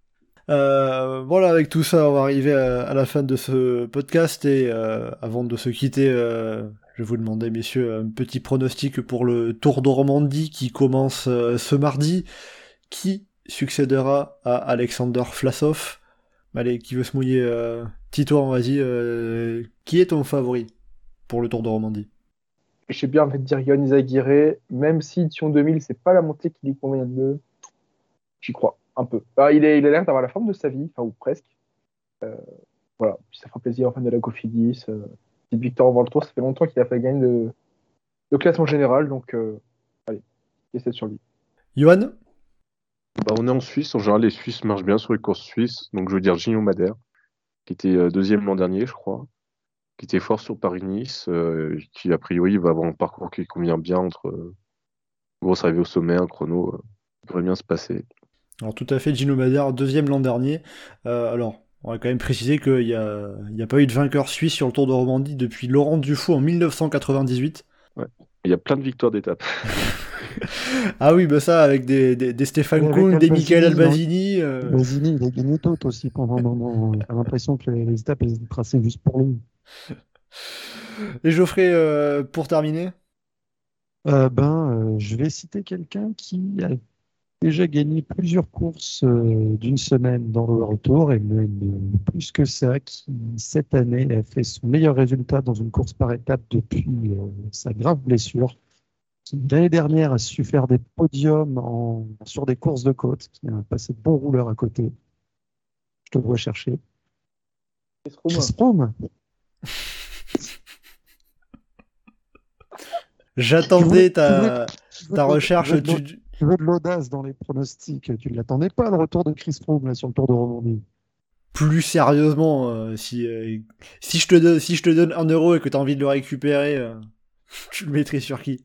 Euh, voilà, avec tout ça, on va arriver à, la fin de ce podcast et avant de se quitter, je vais vous demander, messieurs, un petit pronostic pour le Tour de Romandie qui commence ce mardi. Qui succédera à Alexander Flasov. Allez, qui veut se mouiller euh, Tito, vas-y. Euh, qui est ton favori pour le Tour de Romandie? J'ai bien envie de dire Yann Izaguirre, même si Tion 2000, c'est pas la montée qui lui convient de J'y crois, un peu. Bah, il, est, il a l'air d'avoir la forme de sa vie, enfin, ou presque. Euh, voilà, ça fera plaisir en fin de la Cofidis. Euh, petite victoire avant le Tour, ça fait longtemps qu'il a fait gagner de, de classement général, donc allez, essaie sur lui. Johan bah, on est en Suisse. En général, les Suisses marchent bien sur les courses suisses. Donc, je veux dire Gino Madère, qui était euh, deuxième l'an dernier, je crois, qui était fort sur Paris-Nice, euh, qui, a priori, va avoir un parcours qui convient bien entre euh, grosse arrivée au sommet, un chrono. ça pourrait bien se passer. Alors, tout à fait, Gino Madère, deuxième l'an dernier. alors, on va quand même préciser qu'il n'y a, a pas eu de vainqueur suisse sur le Tour de Romandie depuis Laurent Dufaux en 1998. Ouais. Il y a plein de victoires d'étape. ah oui, bah ça, avec des, des, Stéphane Kuhn, des Michael Albazini. Euh... Albazini, il a gagné tout aussi pendant un moment. J'ai l'impression que les, étapes, elles étaient tracées juste pour lui. Et Geoffrey, euh, pour terminer? Euh, Ben, euh, je vais citer quelqu'un qui a déjà gagné plusieurs courses d'une semaine dans le retour et même plus que ça, qui cette année a fait son meilleur résultat dans une course par étape depuis sa grave blessure l'année dernière a su faire des podiums sur des courses de côte, qui a passé de bons rouleurs à côté. Je te vois chercher. Chris J'attendais ta, ta recherche. Tu, veux de l'audace dans les pronostics. Tu ne l'attendais pas, le retour de Chris Froome sur le Tour de Romandie plus sérieusement, euh, si, euh, si, je te donne, si je te donne un euro et que tu as envie de le récupérer, euh, tu le mettrais sur qui?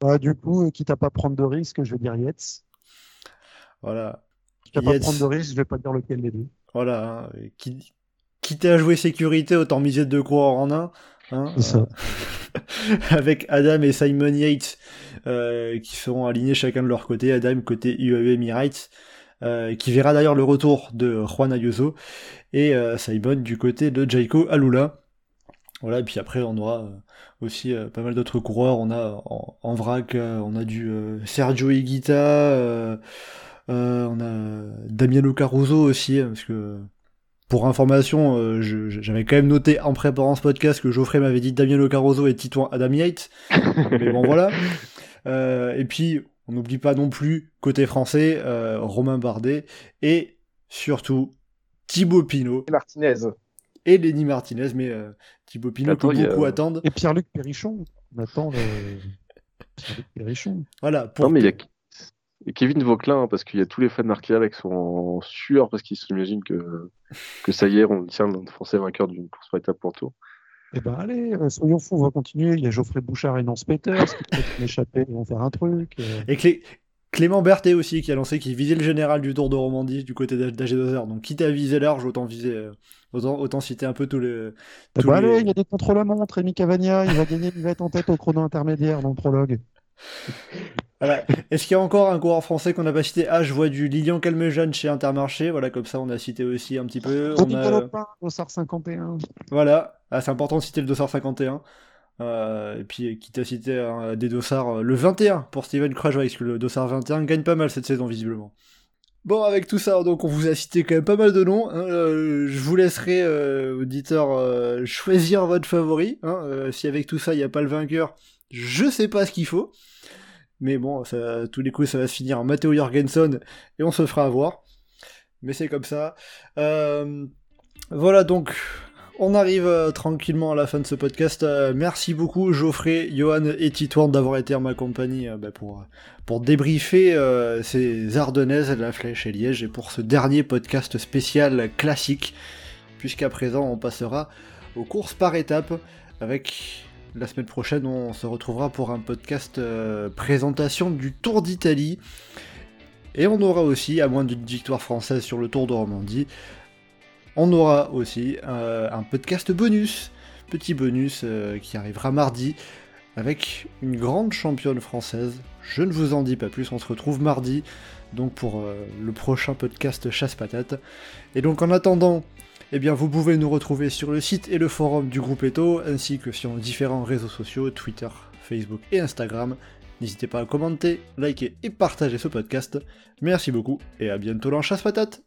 Bah, du coup, quitte à pas prendre de risque, je vais dire Yates. Voilà. Quitte à pas prendre de risque, je vais pas dire lequel des deux. Voilà. Hein. Quitte à jouer sécurité, autant miser deux coureurs en un. Hein, ça. avec Adam et Simon Yates euh, qui seront alignés chacun de leur côté. Adam côté UAE Emirates. Euh, qui verra d'ailleurs le retour de Juan Ayuso et euh, Simon du côté de Jaiko Alula. Voilà, et puis après on aura aussi euh, pas mal d'autres coureurs. On a en, vrac, euh, on a du euh, Sergio Higuita, on a Damiano Caruso aussi, hein, parce que pour information, j'avais quand même noté en préparant ce podcast que Geoffrey m'avait dit Damiano Caruso et Titouan Adam Yates. Mais bon voilà. et puis on n'oublie pas non plus côté français Romain Bardet et surtout Thibaut Pinot. Martinez. et Lenny Martinez, mais euh, Thibaut Pinot Attends, que beaucoup attendent. Et Pierre-Luc Perrichon. On attend le... Pierre-Luc Perrichon. Voilà, pour Non, mais il y a et Kevin Vauquelin, hein, parce qu'il y a tous les fans d'Arkea qui sont en sueur parce qu'ils s'imaginent que, que ça y est, on tient le français vainqueur d'une course par étape pour tour. Eh ben allez, euh, soyons fous, on va continuer. Il y a Geoffrey Bouchard et Nance Peters qui peut-être m'échapper, ils vont faire un truc. euh. Et Clé- Clément Berthet aussi qui a lancé qu'il visait le général du Tour de Romandie du côté d'AG2R. Donc quitte à viser large, autant viser, euh, autant, autant citer un peu tous les. Eh tous ben les- allez, il y a des contrôles à montre. Rémi Cavagna, il va gagner, il va être en tête au chrono intermédiaire dans le prologue. Voilà. Est-ce qu'il y a encore un coureur français qu'on n'a pas cité Ah, je vois du Lilian Calmejane chez Intermarché. Voilà, comme ça on a cité aussi un petit peu. On a... Dossard 51. Voilà, ah, c'est important de citer le dossard 51. Euh, et puis, quitte à citer un des dossards, euh, le 21 pour Steven Krajewicz, parce que le dossard 21 gagne pas mal cette saison, visiblement. Bon, avec tout ça, donc on vous a cité quand même pas mal de noms. hein, euh, je vous laisserai, euh, auditeurs, euh, choisir votre favori. hein, euh, si avec tout ça, il n'y a pas le vainqueur, je sais pas ce qu'il faut. Mais bon, tous les coups, ça va se finir en Matteo Jorgensen et on se fera avoir. Mais c'est comme ça. Euh, voilà donc, on arrive euh, tranquillement à la fin de ce podcast. Euh, merci beaucoup Geoffrey, Johan et Titouan d'avoir été en ma compagnie bah, pour, pour débriefer ces Ardennaises, la Flèche et Liège, et pour ce dernier podcast spécial classique, puisqu'à présent on passera aux courses par étapes, avec la semaine prochaine on se retrouvera pour un podcast euh, présentation du Tour d'Italie, et on aura aussi, à moins d'une victoire française sur le Tour de Romandie, on aura aussi euh, un podcast bonus, petit bonus euh, qui arrivera mardi avec une grande championne française. Je ne vous en dis pas plus, on se retrouve mardi donc pour le prochain podcast Chasse Patate. Et donc en attendant, eh bien vous pouvez nous retrouver sur le site et le forum du groupe Eto ainsi que sur différents réseaux sociaux Twitter, Facebook et Instagram. N'hésitez pas à commenter, liker et partager ce podcast. Merci beaucoup et à bientôt dans Chasse Patate.